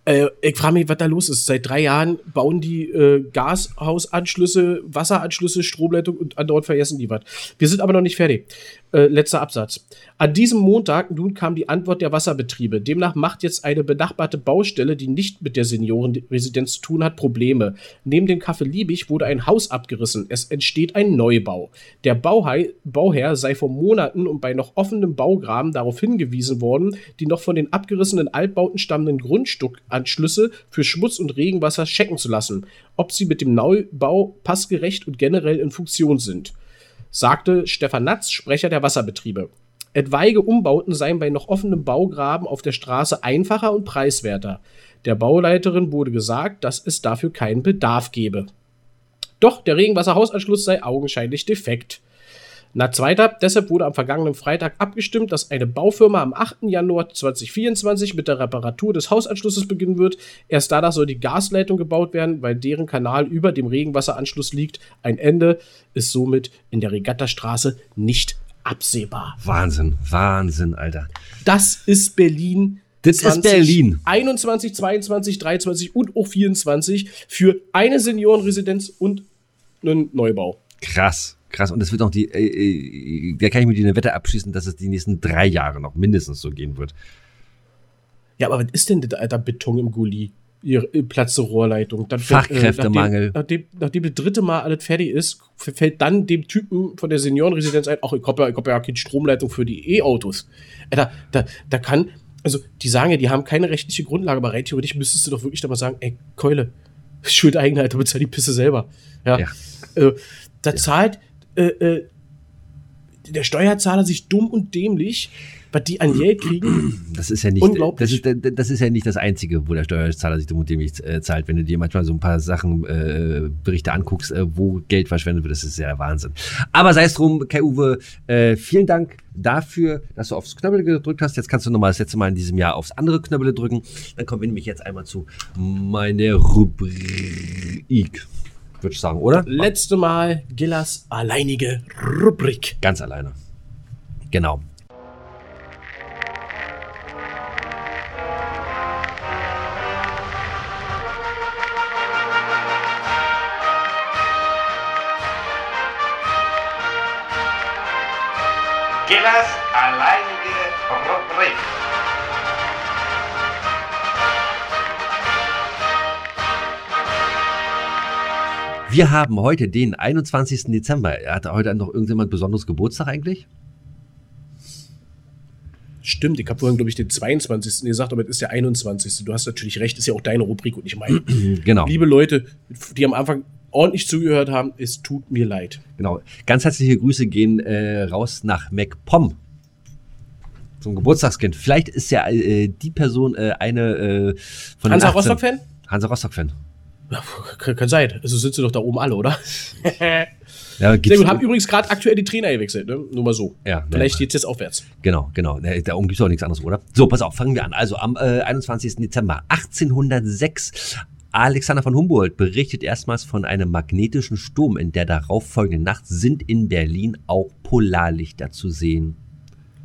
Äh, ich frage mich, was da los ist. Seit drei Jahren bauen die äh, Gashausanschlüsse, Wasseranschlüsse, Stromleitung und andauernd vergessen die was. Wir sind aber noch nicht fertig. Äh, letzter Absatz. An diesem Montag nun kam die Antwort der Wasserbetriebe. Demnach macht jetzt eine benachbarte Baustelle, die nicht mit der Seniorenresidenz zu tun hat, Probleme. Neben dem Café Liebig wurde ein Haus abgerissen. Es entsteht ein Neubau. Der Bauhei Bauherr sei vor Monaten und bei noch offenem Baugraben darauf hingewiesen worden, die noch von den abgerissenen Altbauten stammenden Grundstückanschlüsse für Schmutz und Regenwasser checken zu lassen, ob sie mit dem Neubau passgerecht und generell in Funktion sind sagte Stefan Natz, Sprecher der Wasserbetriebe. Etwaige Umbauten seien bei noch offenem Baugraben auf der Straße einfacher und preiswerter. Der Bauleiterin wurde gesagt, dass es dafür keinen Bedarf gebe. Doch der Regenwasserhausanschluss sei augenscheinlich defekt. Na zweiter, deshalb wurde am vergangenen Freitag abgestimmt, dass eine Baufirma am 8. Januar 2024 mit der Reparatur des Hausanschlusses beginnen wird. Erst danach soll die Gasleitung gebaut werden, weil deren Kanal über dem Regenwasseranschluss liegt. Ein Ende ist somit in der Regattastraße nicht absehbar. Wahnsinn, Wahnsinn, Alter. Das ist Berlin. Das 20, ist Berlin. 21, 22, 23 und auch 24 für eine Seniorenresidenz und einen Neubau. Krass. Krass, und es wird auch die, äh, äh, da kann ich mir die eine Wette abschließen, dass es die nächsten drei Jahre noch mindestens so gehen wird. Ja, aber was ist denn der alter Beton im Gully? Ihr äh, Platz zur Rohrleitung. Dann Fachkräftemangel. Fällt, äh, nachdem, nachdem, nachdem das dritte Mal alles fertig ist, fällt dann dem Typen von der Seniorenresidenz ein, ach, ich habe ja, hab ja keine Stromleitung für die E-Autos. Da, da, da kann, also die sagen ja, die haben keine rechtliche Grundlage, aber rein theoretisch müsstest du doch wirklich da mal sagen, ey, Keule, Schuld Eigenheit, bezahlt die Pisse selber. Ja. ja. Äh, da zahlt, äh, äh, der Steuerzahler sich dumm und dämlich, was die an Geld kriegen. Das ist ja nicht, unglaublich. Das ist, das ist ja nicht das Einzige, wo der Steuerzahler sich dumm und dämlich äh, zahlt. Wenn du dir manchmal so ein paar Sachen, äh, Berichte anguckst, äh, wo Geld verschwendet wird, das ist ja der Wahnsinn. Aber sei es drum, Kai Uwe, äh, vielen Dank dafür, dass du aufs Knöppel gedrückt hast. Jetzt kannst du nochmal das letzte Mal in diesem Jahr aufs andere Knöppel drücken. Dann kommen wir nämlich jetzt einmal zu meiner Rubrik würde ich sagen, oder? Letzte Mal Gillas alleinige Rubrik. Ganz alleine. Genau. Gillas alleinige Rubrik. Wir haben heute den 21. Dezember. Hat heute noch irgendjemand besonderes Geburtstag eigentlich? Stimmt, ich habe vorhin, glaube ich, den 22. gesagt, aber es ist der 21. Du hast natürlich recht, ist ja auch deine Rubrik und nicht meine. genau. Liebe Leute, die am Anfang ordentlich zugehört haben, es tut mir leid. Genau. Ganz herzliche Grüße gehen äh, raus nach MacPom. Zum Geburtstagskind. Vielleicht ist ja äh, die Person äh, eine äh, von Hansa Rostock-Fan? Hansa Rostock-Fan. Ja, kann, kann sein. Also sind sie doch da oben alle, oder? Ja, Sehr gibt's- gut, haben übrigens gerade aktuell die Trainer gewechselt, ne? Nur mal so. Ja, Vielleicht ja. geht's jetzt aufwärts. Genau, genau. Da gibt es auch nichts anderes, oder? So, pass auf, fangen wir an. Also am äh, 21. Dezember 1806. Alexander von Humboldt berichtet erstmals von einem magnetischen Sturm. In der darauffolgenden Nacht sind in Berlin auch Polarlichter zu sehen.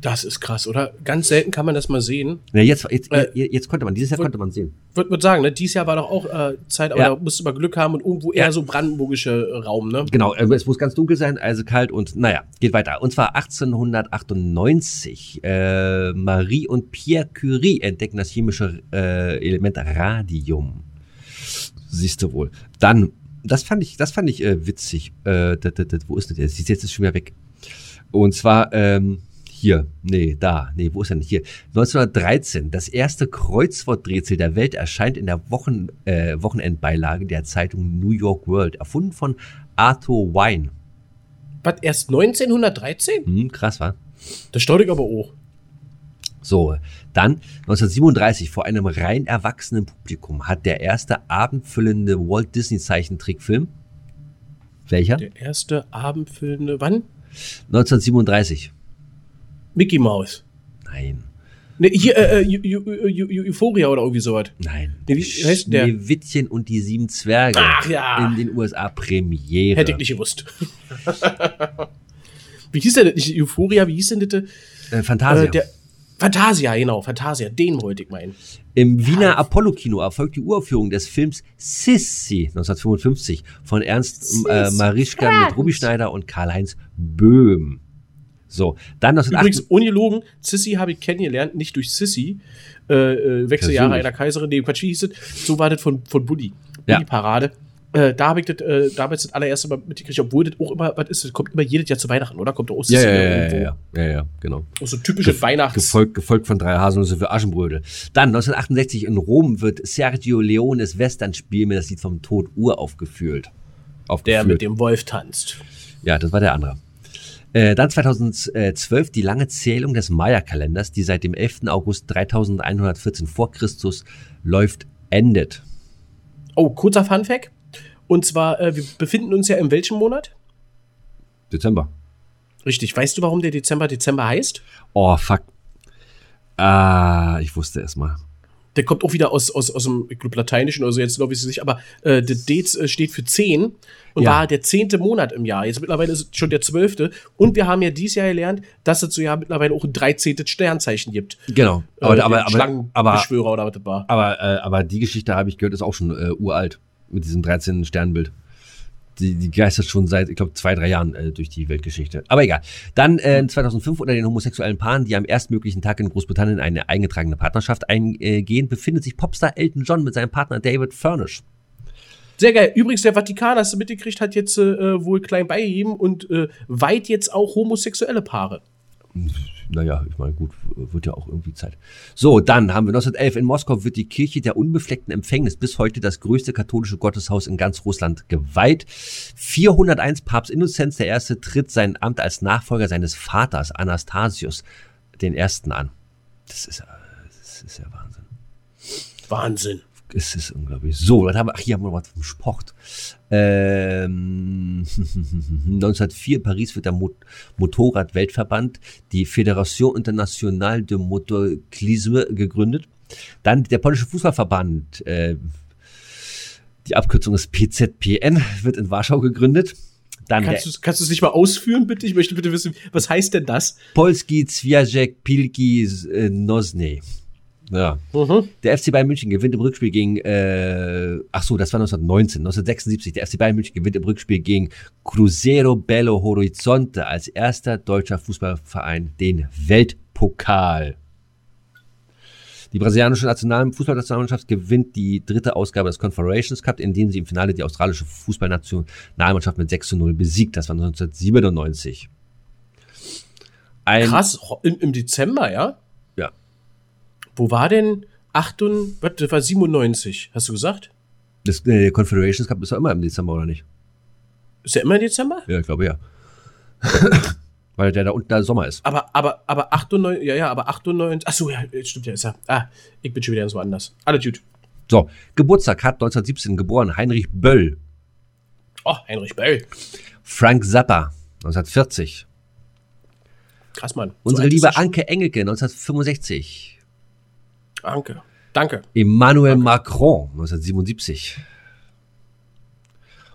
Das ist krass, oder? Ganz selten kann man das mal sehen. Ja, jetzt, jetzt, Äh, jetzt konnte man, dieses Jahr wollt- konnte man sehen. Würde würd sagen, ne? Dieses Jahr war doch auch äh, Zeit, aber Ja. da musste man Glück haben und irgendwo eher so brandenburgische äh, Raum, ne? Genau, äh, es muss ganz dunkel sein, also kalt und naja, geht weiter. Und zwar 1898. Äh, Marie und Pierre Curie entdecken das chemische Element Radium. Siehst du wohl. Dann, das fand ich, das fand ich witzig. Dat, dat, dat, wo ist denn der? Sie ist jetzt schon wieder weg. Und zwar ähm, hier, nee, da, nee, wo ist denn hier? 1913, das erste Kreuzworträtsel der Welt erscheint in der Wochen, äh, Wochenendbeilage der Zeitung New York World, erfunden von Arthur Wine. Was, erst 1913? Hm, krass, war. Das staut ich aber auch. So, dann 1937 vor einem rein erwachsenen Publikum hat der erste abendfüllende Walt Disney Zeichentrickfilm. Welcher? Der erste abendfüllende, wann? 1937. Mickey Mouse. Nein, Ne, hier, äh, äh, Eu- Eu- Eu- Eu- Euphoria oder irgendwie sowas. nein. Nee, wie heißt der? Schneewittchen und die sieben Zwerge. Ach ja. In den USA Premiere. Hätte ich nicht gewusst. wie hieß der denn? Nicht Euphoria, wie hieß denn das? Äh, Fantasia. Äh, der Fantasia, genau, Fantasia, den wollte ich meinen. Im Wiener Apollo-Kino erfolgt die Uraufführung des Films Sissi 1955 von Ernst äh, Marischka mit Ruby Schneider und Karl-Heinz Böhm. So, dann 1958. Übrigens, ungelogen, Sissy habe ich kennengelernt, nicht durch Sissy, äh, äh, Wechseljahre einer Kaiserin, nee, Quatsch, wie hieß es? So war das von, von Bulli. Ja. Bulli-Parade. Äh, da habe ich das, äh, damals das allererste Mal mitgekriegt, obwohl das auch immer, was ist das? Kommt immer jedes Jahr zu Weihnachten, oder? Kommt doch aus Ja, ja, ja, irgendwo. ja, ja, ja, genau. Und so typische Weihnachts... Gefolgt, gefolgt von drei Haselnüsse für Aschenbrödel. Dann 1968 in Rom wird Sergio Leones Westernspiel mit das Lied vom Tod uraufgeführt. Der Aufgeführt. mit dem Wolf tanzt. Ja, das war der andere. Äh, dann 2012 die lange Zählung des Maya-Kalenders, die seit dem 11. August 3114 vor Christus läuft, endet. Oh, kurzer Funfact. Und zwar, äh, wir befinden uns ja in welchem Monat? Dezember. Richtig. Weißt du, warum der Dezember Dezember heißt? Oh, fuck. Ah, ich wusste es mal. Der kommt auch wieder aus, aus, aus dem, ich glaube, Lateinischen oder so, jetzt glaube ich es nicht, aber äh, der Dez äh, steht für 10 und Ja. war der zehnte Monat im Jahr. Jetzt mittlerweile ist es schon der zwölfte. Und wir haben ja dieses Jahr gelernt, dass es so ja mittlerweile auch ein 13. Sternzeichen gibt. Genau. Äh, Aber, den aber, aber, aber, oder was das war. aber, äh, aber die Geschichte habe ich gehört, ist auch schon äh, uralt. Mit diesem 13. Sternbild. Die, die geistert schon seit, ich glaube, zwei, drei Jahren äh, durch die Weltgeschichte. Aber egal. Dann äh, 2005 unter den homosexuellen Paaren, die am erstmöglichen Tag in Großbritannien eine eingetragene Partnerschaft eingehen, befindet sich Popstar Elton John mit seinem Partner David Furnish. Sehr geil. Übrigens, der Vatikan, hast du mitgekriegt, hat jetzt äh, wohl klein beigegeben und äh, weit jetzt auch homosexuelle Paare. Naja, ich meine, gut, wird ja auch irgendwie Zeit. So, dann haben wir 1911 in Moskau wird die Kirche der unbefleckten Empfängnis bis heute das größte katholische Gotteshaus in ganz Russland geweiht. 401 Papst Innozenz I. tritt sein Amt als Nachfolger seines Vaters Anastasius den Ersten an. Das ist, das ist ja Wahnsinn. Wahnsinn. Es ist unglaublich. So, was haben wir? Ach, hier haben wir noch was vom Sport. Ähm, 1904 in Paris wird der Mo Motorrad-Weltverband, die Fédération Internationale de Motocyclisme, gegründet. Dann der polnische Fußballverband, äh, die Abkürzung ist PZPN, wird in Warschau gegründet. Dann Kannst du es nicht mal ausführen, bitte? Ich möchte bitte wissen, was heißt denn das? Polski Zwiajek Pilki äh, Nosny. Ja. Mhm. Der FC Bayern München gewinnt im Rückspiel gegen, äh, ach so, das war 1919, 1976. Der FC Bayern München gewinnt im Rückspiel gegen Cruzeiro Belo Horizonte als erster deutscher Fußballverein den Weltpokal. Die brasilianische National Fußballnationalmannschaft gewinnt die dritte Ausgabe des Confederations Cup, indem sie im Finale die australische Fußballnationalmannschaft mit 6 zu 0 besiegt. Das war 1997. Ein, Krass, im, im Dezember, ja? Ja. Wo war denn 98, was, das war 97, hast du gesagt? Das, der Confederations Cup ist ja immer im Dezember, oder nicht? Ist der immer im Dezember? Ja, ich glaube ja. Weil der da unten der Sommer ist. Aber, aber, aber 98, ja, ja, aber 98, ach so, ja, jetzt stimmt ja, ist ja, ah, ich bin schon wieder ganz woanders. Alles gut. So, Geburtstag hat 1917 geboren Heinrich Böll. Oh, Heinrich Böll. Frank Zappa, 1940. Krass, Mann. So Unsere ist liebe er. Anke Engelke, 1965. Danke. Danke. Emmanuel Macron, 1977.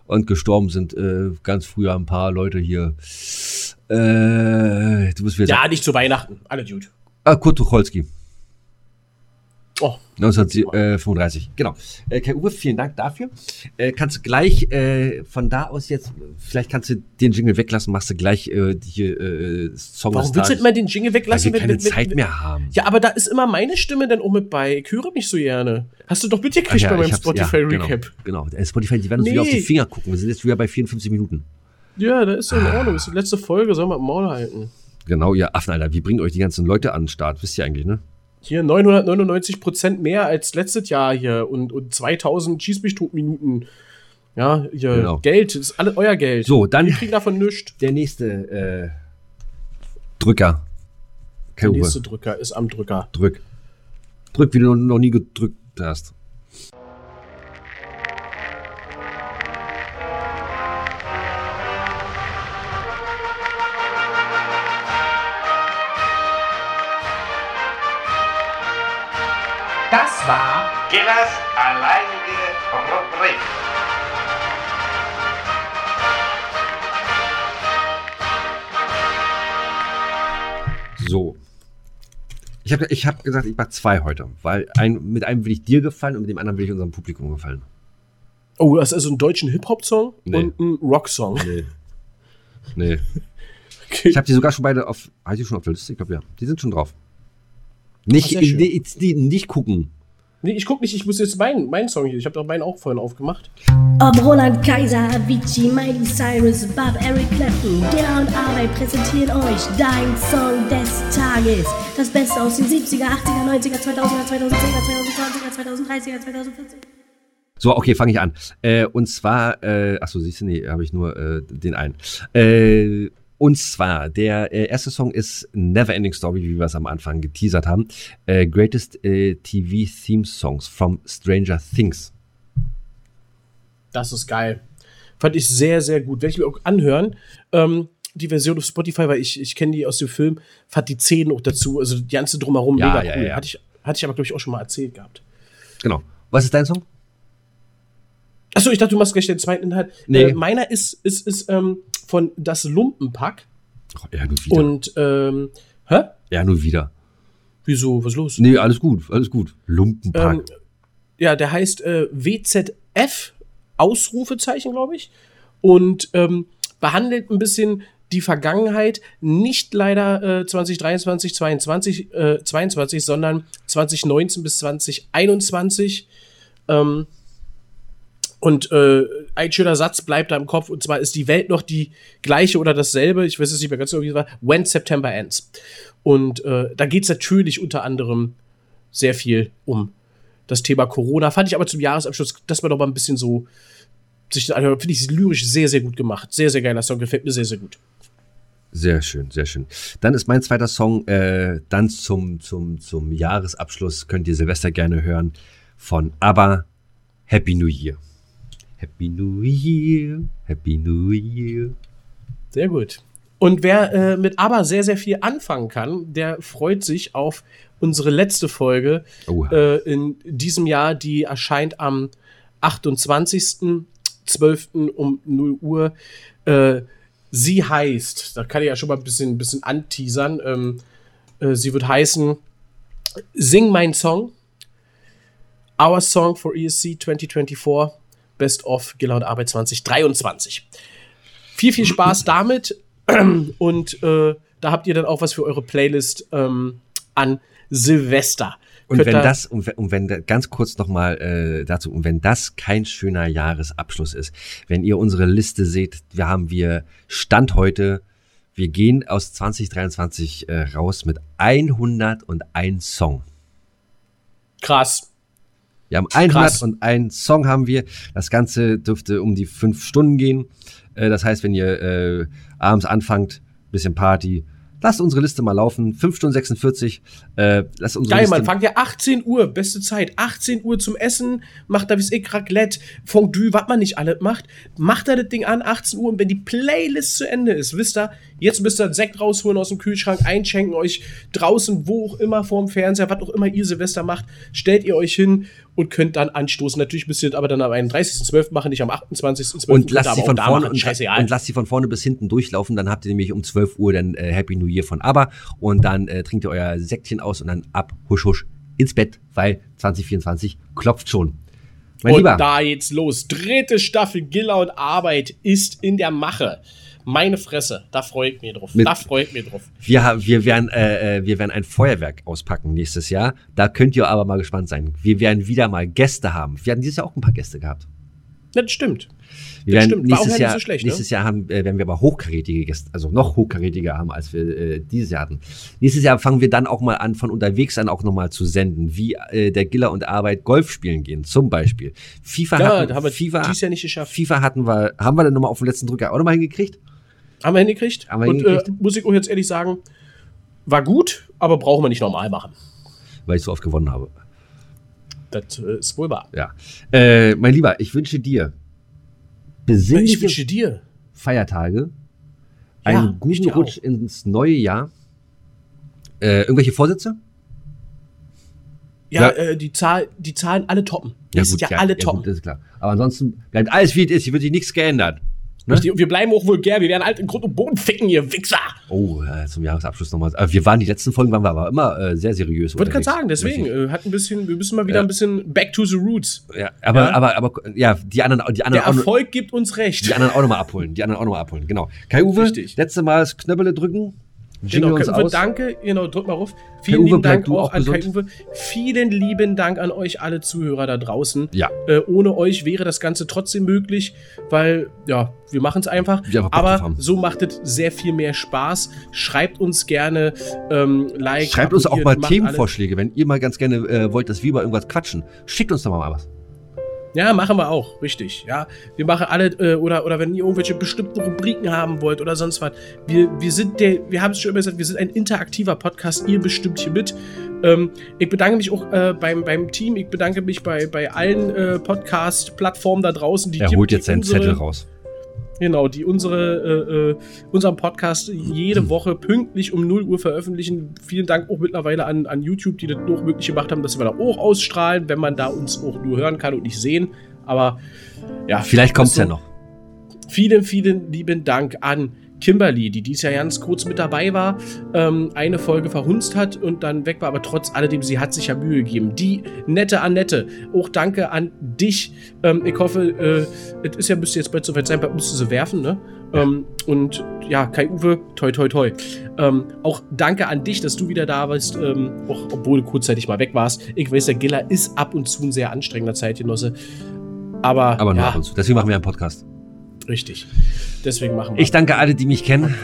Und gestorben sind äh, ganz früher ein paar Leute hier. Äh, du bist wieder. Ja, nicht zu Weihnachten. Alle gut. Ah, Kurt Tucholsky, Oh, 1935. Genau. Äh, Kai Uwe, vielen Dank dafür. Äh, kannst du gleich äh, von da aus jetzt, vielleicht kannst du den Jingle weglassen, machst du gleich äh, die äh, Song warum willst du immer den Jingle weil weglassen? wir wenn- keine wenn- wenn- Zeit mehr haben. Ja, aber da ist immer meine Stimme dann auch mit bei. Ich höre mich so gerne. Hast du doch mitgekriegt Ach bei meinem hab's- ja, Spotify-Recap. Genau, genau. Äh, Spotify, die werden uns wieder auf die Nee. Finger gucken. Wir sind jetzt wieder bei 54 Minuten. Ja, da ist so in Ah. Ordnung. Das ist die letzte Folge, soll man im Maul halten. Genau, ihr Affen, Alter. Wie bringen euch die ganzen Leute an den Start? Wisst ihr eigentlich, ne? Hier 999 Prozent mehr als letztes Jahr hier und, und 2000 Schieß mich tot Minuten. Ja, hier Genau. Geld, ist alles euer Geld. So, dann Wir kriegen davon nichts. der nächste äh, Drücker. Kai Der nächste Drücker ist am Drücker. drück. Drück, wie du noch nie gedrückt hast. War Gillers alleinige Rubrik. So. Ich habe ich hab gesagt, ich mache zwei heute, weil ein, mit einem will ich dir gefallen und mit dem anderen will ich unserem Publikum gefallen. Oh, das ist also ein deutschen Hip-Hop-Song Nee. und ein Rock-Song. Nee. Nee. Okay. Ich habe die sogar schon beide auf. Habe ich die schon auf der Liste? Ich glaube ja. Die sind schon drauf. Nicht, Ach, die, nicht gucken. Nee, ich guck nicht, ich muss jetzt meinen mein Song hier. Ich habe doch meinen auch vorhin aufgemacht. Ob Roland Kaiser, Avicii, Miley Cyrus, Bob, Eric Clapton, Dilla und Arbeit präsentieren euch dein Song des Tages. Das Beste aus den 70er, 80er, 90er, 2000er, 2010er, 2020er, 2030er, 2040er. So, okay, fange ich an. Äh, und zwar, äh, achso, siehst du, nee, habe ich nur äh, den einen. Äh, und zwar, der äh, erste Song ist Never Ending Story, wie wir es am Anfang geteasert haben. Äh, greatest äh, TV Theme Songs from Stranger Things. Das ist geil. Fand ich sehr, sehr gut. Werde ich mir auch anhören. Ähm, die Version auf Spotify, weil ich, ich kenne die aus dem Film, fand die Szenen auch dazu. Also die ganze drumherum Ja, mega ja, cool. ja. Hatte, ich, hatte ich aber, glaube ich, auch schon mal erzählt gehabt. Genau. Was ist dein Song? Achso, ich dachte, du machst gleich den zweiten Inhalt. Nee. Äh, meiner ist, ist, ist ähm, von Das Lumpenpack. Ach, ja, nur wieder. Und, ähm, hä? ja, nur wieder. Wieso? Was ist los? Nee, alles gut, alles gut. Lumpenpack. Ähm, ja, der heißt äh, WZF, Ausrufezeichen, glaube ich. Und ähm, behandelt ein bisschen die Vergangenheit, nicht leider äh, 2023, 22, äh, 22, sondern 2019 bis 2021. Ähm, und äh, ein schöner Satz bleibt da im Kopf, und zwar ist die Welt noch die gleiche oder dasselbe, ich weiß es nicht mehr ganz genau, wie es war, when September ends. Und äh, da geht es natürlich unter anderem sehr viel um das Thema Corona. Fand ich aber zum Jahresabschluss, dass man doch mal ein bisschen so sich anhört, finde ich lyrisch sehr, sehr gut gemacht. Sehr, sehr geiler Song, gefällt mir sehr, sehr gut. Sehr schön, sehr schön. Dann ist mein zweiter Song, äh, dann zum, zum, zum Jahresabschluss könnt ihr Silvester gerne hören von ABBA, Happy New Year. Happy New Year, Happy New Year. Sehr gut. Und wer äh, mit ABBA sehr, sehr viel anfangen kann, der freut sich auf unsere letzte Folge äh, in diesem Jahr, die erscheint am 28.12. um 0 Uhr. Äh, sie heißt, da kann ich ja schon mal ein bisschen, ein bisschen anteasern, ähm, äh, sie wird heißen Sing mein Song, Our Song for ESC 2024, Best of und Arbeit 2023. Viel, viel Spaß damit und äh, da habt ihr dann auch was für eure Playlist ähm, an Silvester. Und Könnt wenn das, und wenn, und wenn ganz kurz nochmal äh, dazu, und wenn das kein schöner Jahresabschluss ist, wenn ihr unsere Liste seht, wir haben wir Stand heute, wir gehen aus 2023 äh, raus mit 101 Song. krass. Wir haben Krass. 101 Song haben wir. Das Ganze dürfte um die fünf Stunden gehen. Äh, das heißt, wenn ihr äh, abends anfangt, bisschen Party, lasst unsere Liste mal laufen. 5 Stunden 46. Äh, lasst unsere Geil, Liste. man, fangt ja 18 Uhr, beste Zeit. 18 Uhr zum Essen, macht da wie ich Raclette, Fondue, was man nicht alle macht. Macht da das Ding an, 18 Uhr und wenn die Playlist zu Ende ist, wisst ihr, jetzt müsst ihr einen Sekt rausholen aus dem Kühlschrank, einschenken, euch draußen, wo auch immer, vorm Fernseher, was auch immer ihr Silvester macht, stellt ihr euch hin und könnt dann anstoßen. Natürlich müsst ihr das aber dann am 31.12. machen, nicht am 28.12. und lasst sie von vorne machen, und, scheißegal. und lasst sie von vorne bis hinten durchlaufen. Dann habt ihr nämlich um 12 Uhr dann äh, Happy New Year von ABBA und dann äh, trinkt ihr euer Säckchen aus und dann ab husch husch ins Bett, weil 2024 klopft schon. Mein und Lieber, da geht's los. Dritte Staffel Giller und Arbeit ist in der Mache. Meine Fresse, da freue ich mich drauf. Mit- da freue ich mich drauf. wir, wir, werden, äh, äh, wir werden ein Feuerwerk auspacken nächstes Jahr. Da könnt ihr aber mal gespannt sein. Wir werden wieder mal Gäste haben. Wir hatten dieses Jahr auch ein paar Gäste gehabt. Das stimmt. Werden stimmt. Nächstes ja Jahr, so schlecht, ne? nächstes Jahr haben, äh, werden wir aber hochkarätige Gäste, also noch hochkarätiger haben, als wir äh, dieses Jahr hatten. Nächstes Jahr fangen wir dann auch mal an, von unterwegs an auch nochmal zu senden, wie äh, der Giller und Arbeit Golf spielen gehen, zum Beispiel. FIFA Ja, hatten, haben wir FIFA, dieses Jahr nicht geschafft. FIFA hatten wir, haben wir dann nochmal auf den letzten Drücker auch nochmal hingekriegt? Haben wir hingekriegt. Haben wir und hingekriegt. Äh, muss ich auch jetzt ehrlich sagen, war gut, aber brauchen wir nicht normal machen. Weil ich so oft gewonnen habe. Das äh, ist wohl wahr. Ja. Äh, mein Lieber, ich wünsche dir Ich besinnliche wünsche dir. Feiertage, Ja, einen ich guten Rutsch auch. ins neue Jahr. Äh, irgendwelche Vorsätze? Ja, Ja. Äh, die, Zahl, die Zahlen alle toppen. Die sind ja, alle toppen. gut, das ist klar. Aber ansonsten bleibt alles wie es ist. Hier wird sich nichts geändert. Ne? Richtig, und wir bleiben auch vulgär. Wir werden halt in Grund und Boden ficken, ihr Wichser. Oh, äh, zum Jahresabschluss nochmal. Äh, wir waren die letzten Folgen waren wir aber immer äh, sehr seriös. Ich wollte gerade sagen, deswegen, äh, hat ein bisschen, wir müssen mal wieder Ja. ein bisschen back to the roots. Ja, aber, Ja. aber, aber, ja, die anderen, die Der anderen, auch, noch- Erfolg gibt uns recht. die anderen auch nochmal abholen. Die anderen auch nochmal abholen. Genau. Kai-Uwe, Richtig. letzte Mal das Knöppele drücken. Jingle Genau, uns aus. danke. Genau, drück mal auf. Vielen lieben Dank auch auch an gesund. Kai-Uwe. Vielen lieben Dank an euch alle Zuhörer da draußen. Ja. Äh, ohne euch wäre das Ganze trotzdem möglich, weil, ja, wir machen es einfach. Drauf Aber so macht es sehr viel mehr Spaß. Schreibt uns gerne ähm, Like. Schreibt uns auch mal Themenvorschläge, wenn ihr mal ganz gerne äh, wollt, dass wir über irgendwas quatschen. Schickt uns doch mal was. Ja, machen wir auch, richtig. Ja, wir machen alle, äh, oder, oder wenn ihr irgendwelche bestimmten Rubriken haben wollt oder sonst was. Wir, wir sind der, wir haben es schon immer gesagt, wir sind ein interaktiver Podcast, ihr bestimmt hier mit. Ähm, ich bedanke mich auch äh, beim, beim Team, ich bedanke mich bei, bei allen äh, Podcast-Plattformen da draußen, die Er holt jetzt seinen Zettel raus. Genau, die unsere, äh, äh, unseren Podcast jede Woche pünktlich um 0 Uhr veröffentlichen. Vielen Dank auch mittlerweile an, an YouTube, die das noch möglich gemacht haben, dass wir da auch ausstrahlen, wenn man da uns auch nur hören kann und nicht sehen. Aber ja. Vielleicht kommt's ist so. ja noch. Vielen, vielen lieben Dank an Kimberly, die dies Jahr ganz kurz mit dabei war, ähm, eine Folge verhunzt hat und dann weg war, aber trotz alledem, sie hat sich ja Mühe gegeben. Die nette Annette, auch danke an dich. Ähm, ich hoffe, äh, es ist ja, müsste jetzt bald soweit sein, bald müsste sie werfen, ne? Ähm, und ja, Kai-Uwe, toi, toi, toi. Ähm, auch danke an dich, dass du wieder da bist, ähm, auch, obwohl du kurzzeitig mal weg warst. Ich weiß, der Giller ist ab und zu ein sehr anstrengender Zeitgenosse. Aber, Aber nur ja, ab und zu. Deswegen machen wir einen Podcast. Richtig. Deswegen machen wir Ich danke alle, die mich kennen.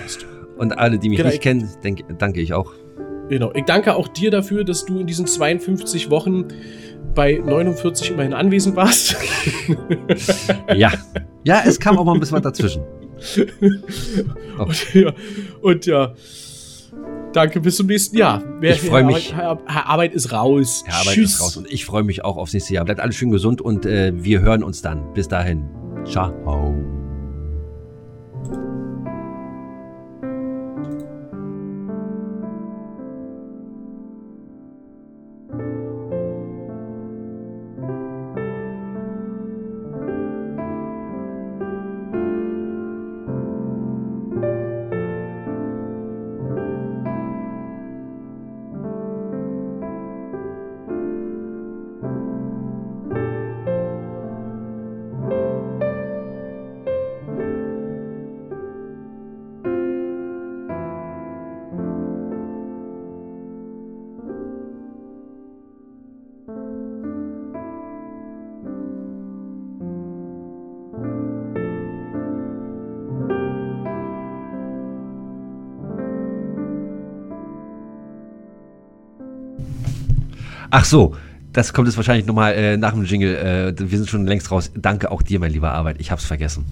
Und alle, die mich Genau, nicht ich- kennen, denke, danke ich auch. Genau. Ich danke auch dir dafür, dass du in diesen 52 Wochen bei 49 immerhin anwesend warst. Ja. Ja, es kam auch mal ein bisschen was dazwischen. und, ja, und ja, danke, bis zum nächsten Jahr. Wer- Ich freu mich. Arbeit, Arbeit, Arbeit ist raus. Ja, Arbeit Tschüss. ist raus. Und ich freue mich auch aufs nächste Jahr. Bleibt alles schön gesund und äh, wir hören uns dann. Bis dahin. Ciao. Ach so, das kommt jetzt wahrscheinlich nochmal äh, nach dem Jingle. Äh, wir sind schon längst raus. Danke auch dir, mein lieber Arbeit. Ich hab's vergessen.